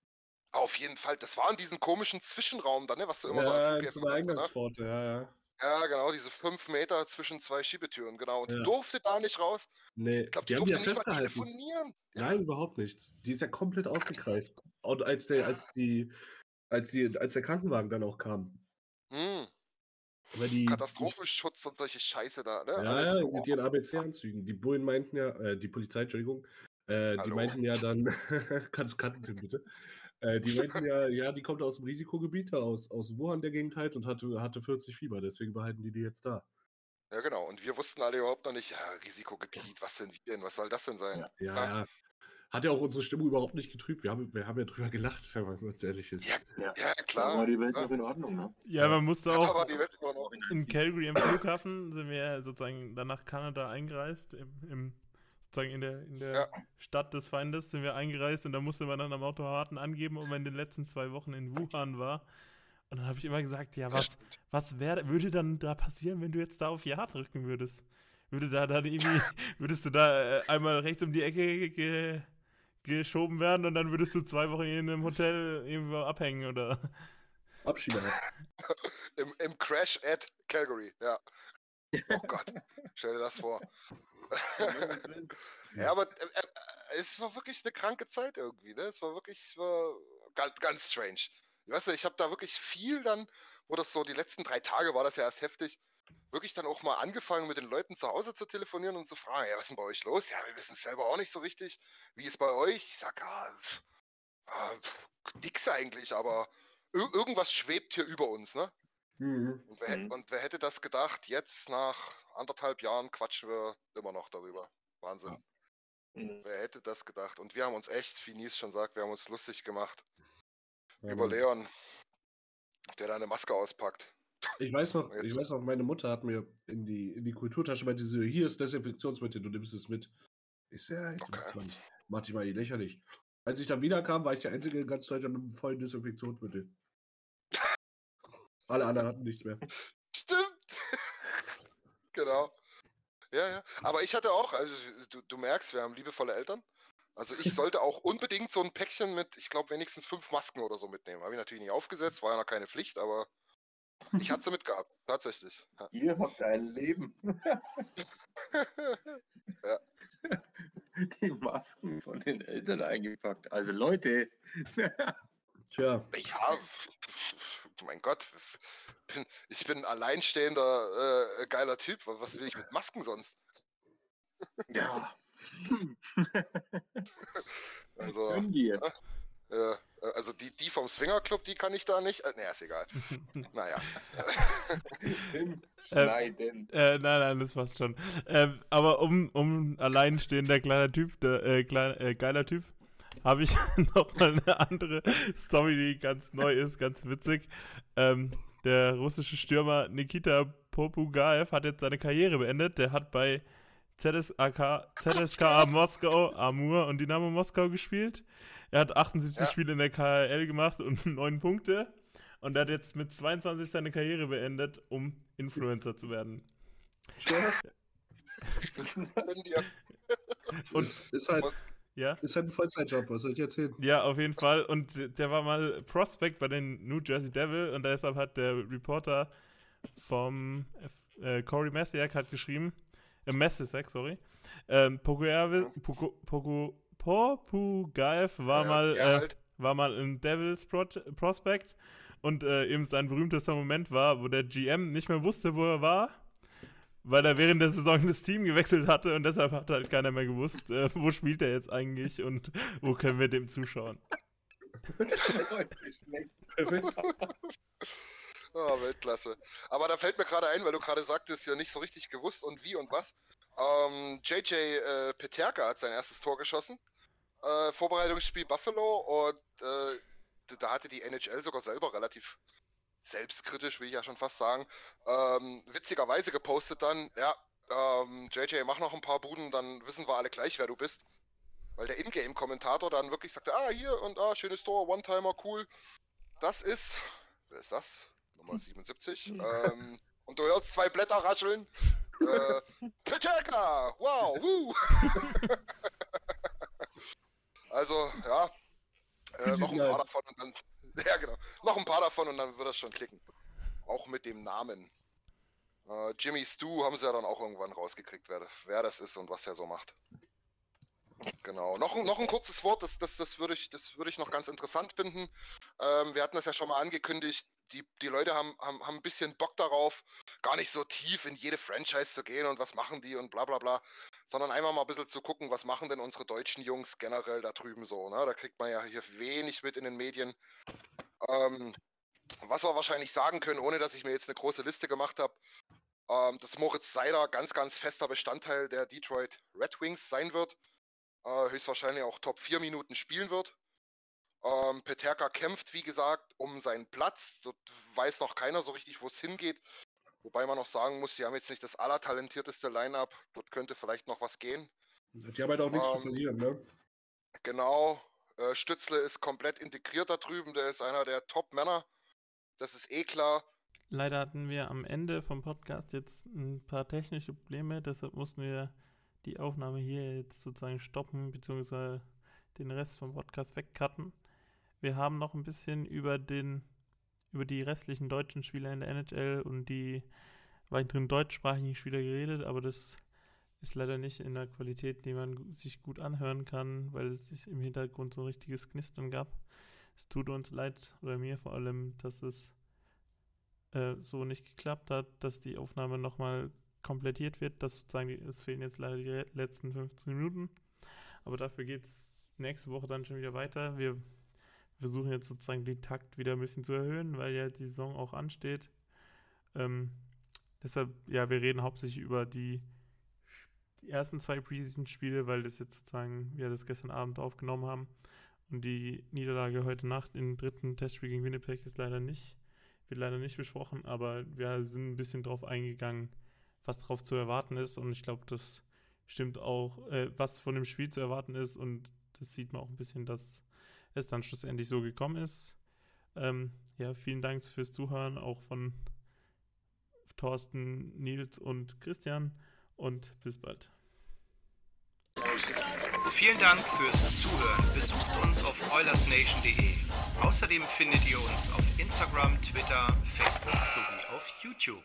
Auf jeden Fall. Das war in diesem komischen Zwischenraum dann, ne? Was du immer so Ja, der hast, ne? Ja, ja. Ja, genau, diese fünf Meter zwischen zwei Schiebetüren, genau. Und die Ja. durfte da nicht raus. Nee, Ich glaube, die, die haben die ja festgehalten. telefonieren. Nein, überhaupt nichts. Die ist ja komplett ausgekreist. Und als der, als die, als die, als der Krankenwagen dann auch kam. Hm. Die, Katastrophenschutz und solche Scheiße da, ne? Ja, ja, so. mit ihren ABC-Anzügen. Die Bullen meinten ja, äh, die Polizei, Entschuldigung, äh, die meinten ja dann, kannst Kanten bitte. Äh, die meinten ja, ja, die kommt aus dem Risikogebiet, da aus, aus Wuhan der Gegend halt und hatte, hatte 40 Fieber, deswegen behalten die die jetzt da. Ja, genau. Und wir wussten alle überhaupt noch nicht, ja, Risikogebiet, was denn, wie denn, was soll das denn sein? Ja. Ja, Ja. ja. Hat ja auch unsere Stimmung überhaupt nicht getrübt. Wir haben, wir haben ja drüber gelacht, wenn man ganz ehrlich ist. Ja, Ja. Ja, Da klar. war die Welt klar. noch in Ordnung, ne? Ja, man musste auch war die Welt immer noch. in Calgary am Flughafen sind wir sozusagen dann nach Kanada eingereist, im, im sozusagen in der, in der Ja. Stadt des Feindes sind wir eingereist und da musste man dann am Autohaten angeben, ob man in den letzten zwei Wochen in Wuhan war. Und dann habe ich immer gesagt, ja, was, was wär, würde dann da passieren, wenn du jetzt da auf Ja drücken würdest? Würde da dann irgendwie, würdest du da äh, einmal rechts um die Ecke ge, geschoben werden und dann würdest du zwei Wochen in einem Hotel irgendwo abhängen oder? Abschieder. Im, Im Crash at Calgary, ja. Oh Gott, stell dir das vor. ja, aber äh, äh, es war wirklich eine kranke Zeit irgendwie, ne? Es war wirklich es war ganz, ganz strange. Weißt du, ich habe da wirklich viel dann, wo das so die letzten drei Tage war das ja erst heftig, wirklich dann auch mal angefangen mit den Leuten zu Hause zu telefonieren und zu fragen, ja, was ist denn bei euch los? Ja, wir wissen es selber auch nicht so richtig. Wie ist bei euch? Ich sag, ja, ah, nix eigentlich, aber ir irgendwas schwebt hier über uns, ne? Mhm. Und wer, Mhm. und wer hätte das gedacht? Jetzt nach anderthalb Jahren quatschen wir immer noch darüber. Wahnsinn. Mhm. Wer hätte das gedacht? Und wir haben uns echt, wie Nies schon sagt, wir haben uns lustig gemacht über. Leon, der da eine Maske auspackt. Ich weiß noch, Jetzt- ich weiß noch, meine Mutter hat mir in die, in die Kulturtasche bei diese, hier ist Desinfektionsmittel, du nimmst es mit. Ich so, ja, jetzt Okay. Mach dich mal nicht lächerlich. Als ich dann wiederkam, war ich der Einzige in ganz Deutschland mit einem vollen Desinfektionsmittel. Alle anderen hatten nichts mehr. Stimmt! genau. Ja, ja. Aber ich hatte auch, also du, du merkst, wir haben liebevolle Eltern. Also ich sollte auch unbedingt so ein Päckchen mit, ich glaube, wenigstens fünf Masken oder so mitnehmen. Habe ich natürlich nicht aufgesetzt, war ja noch keine Pflicht, aber ich hatte sie mitgehabt, tatsächlich. Ja. Ihr habt ein Leben. Ja. Die Masken von den Eltern eingepackt. Also Leute, Tja, Ja, mein Gott, bin, ich bin ein alleinstehender, äh, geiler Typ. Was will ich mit Masken sonst? ja. Also, Gönn dir. äh, also die, die vom Swingerclub, die kann ich da nicht. Äh, naja, ist egal. Naja. Tim Äh, Schneiden. Äh, nein, nein, das passt schon. Ähm, aber um, um alleinstehender kleiner Typ, der, äh, klein, äh, geiler Typ, habe ich noch mal eine andere Story, die ganz neu ist, ganz witzig. Ähm, der russische Stürmer Nikita Popugaev hat jetzt seine Karriere beendet. Der hat bei ZSAK, ZSKA Moskau, Amur und Dynamo Moskau gespielt. Er hat 78 Ja. Spiele in der KHL gemacht und 9 Punkte. Und er hat jetzt mit 22 seine Karriere beendet, um Influencer zu werden. dir- Und ist halt, ja, ist halt ein Vollzeitjob, was soll ich erzählen? ja, auf jeden Fall. Und der war mal Prospect bei den New Jersey Devil und deshalb hat der Reporter vom äh, Corey Messiak hat geschrieben, äh, Messiak, sorry, ähm, Poguev, Pogu, Pogu, Popugaev war Ja, mal ja, äh, halt. war mal ein Devils Pro Prospect und äh, eben sein berühmtester Moment war, wo der GM nicht mehr wusste, wo er war, weil er während der Saison das Team gewechselt hatte und deshalb hat halt keiner mehr gewusst, äh, wo spielt er jetzt eigentlich und wo können wir dem zuschauen. Ah, Weltklasse. Aber da fällt mir gerade ein, weil du gerade sagtest, ja nicht so richtig gewusst und wie und was. Ähm, JJ äh, Peterka hat sein erstes Tor geschossen. Äh, Vorbereitungsspiel Buffalo und äh, da hatte die NHL sogar selber relativ selbstkritisch, will ich ja schon fast sagen, ähm, witzigerweise gepostet dann, ja, ähm, JJ, mach noch ein paar Buden, dann wissen wir alle gleich, wer du bist. weil der Ingame-Kommentator dann wirklich sagte, ah, hier und ah, schönes Tor, One-Timer, cool. Das ist, wer ist das? Nummer 77. ähm, und du hörst zwei Blätter rascheln. äh, Petelka! Wow! Woo. also, ja. Äh, noch ein paar davon und dann. Ja, genau. Noch ein paar davon und dann wird das schon klicken. Auch mit dem Namen. Äh, Jimmy Stu haben sie ja dann auch irgendwann rausgekriegt, wer, wer das ist und was er so macht. Genau. Noch, noch ein kurzes Wort, das, das, das würde ich, würd ich noch ganz interessant finden. Ähm, wir hatten das ja schon mal angekündigt. Die, die Leute haben, haben, haben ein bisschen Bock darauf, gar nicht so tief in jede Franchise zu gehen und was machen die und bla bla bla, sondern einfach mal ein bisschen zu gucken, was machen denn unsere deutschen Jungs generell da drüben so. Ne? Da kriegt man ja hier wenig mit in den Medien. Ähm, was wir wahrscheinlich sagen können, ohne dass ich mir jetzt eine große Liste gemacht habe, ähm, dass Moritz Seider ganz, ganz fester Bestandteil der Detroit Red Wings sein wird äh, höchstwahrscheinlich auch Top 4 Minuten spielen wird. Ähm, Peterka kämpft, wie gesagt, um seinen Platz. Dort weiß noch keiner so richtig, wo es hingeht. Wobei man noch sagen muss, sie haben jetzt nicht das allertalentierteste Line-Up. Dort könnte vielleicht noch was gehen. Die haben halt auch nichts ähm, zu verlieren, ne? Genau. Äh, Stützle ist komplett integriert da drüben. Der ist einer der Top-Männer. Das ist eh klar. Leider hatten wir am Ende vom Podcast jetzt ein paar technische Probleme. Deshalb mussten wir die Aufnahme hier jetzt sozusagen stoppen, beziehungsweise den Rest vom Podcast wegcutten. Wir haben noch ein bisschen über den, über die restlichen deutschen Spieler in der NHL und die weiteren deutschsprachigen Spieler geredet, aber das ist leider nicht in der Qualität, die man sich gut anhören kann, weil es sich im Hintergrund so ein richtiges Knistern gab. Es tut uns leid, oder mir vor allem, dass es äh, so nicht geklappt hat, dass die Aufnahme nochmal komplettiert wird. Das sozusagen, es fehlen jetzt leider die letzten 15 Minuten. Aber dafür geht es nächste Woche dann schon wieder weiter. Wir versuchen jetzt sozusagen den Takt wieder ein bisschen zu erhöhen, weil ja die Saison auch ansteht. Ähm, deshalb, ja, wir reden hauptsächlich über die, die ersten zwei Preseason-Spiele, weil das jetzt sozusagen, wir das gestern Abend aufgenommen haben. Und die Niederlage heute Nacht im dritten Testspiel gegen Winnipeg ist leider nicht, wird leider nicht besprochen, aber wir sind ein bisschen drauf eingegangen, was darauf zu erwarten ist. Und ich glaube, das stimmt auch, äh, was von dem Spiel zu erwarten ist. Und das sieht man auch ein bisschen, dass es dann schlussendlich so gekommen ist. Ähm, ja, vielen Dank fürs Zuhören, auch von Thorsten, Nils und Christian. Und bis bald. Vielen Dank fürs Zuhören. Besucht uns auf oilersnation.de. Außerdem findet ihr uns auf Instagram, Twitter, Facebook sowie auf YouTube.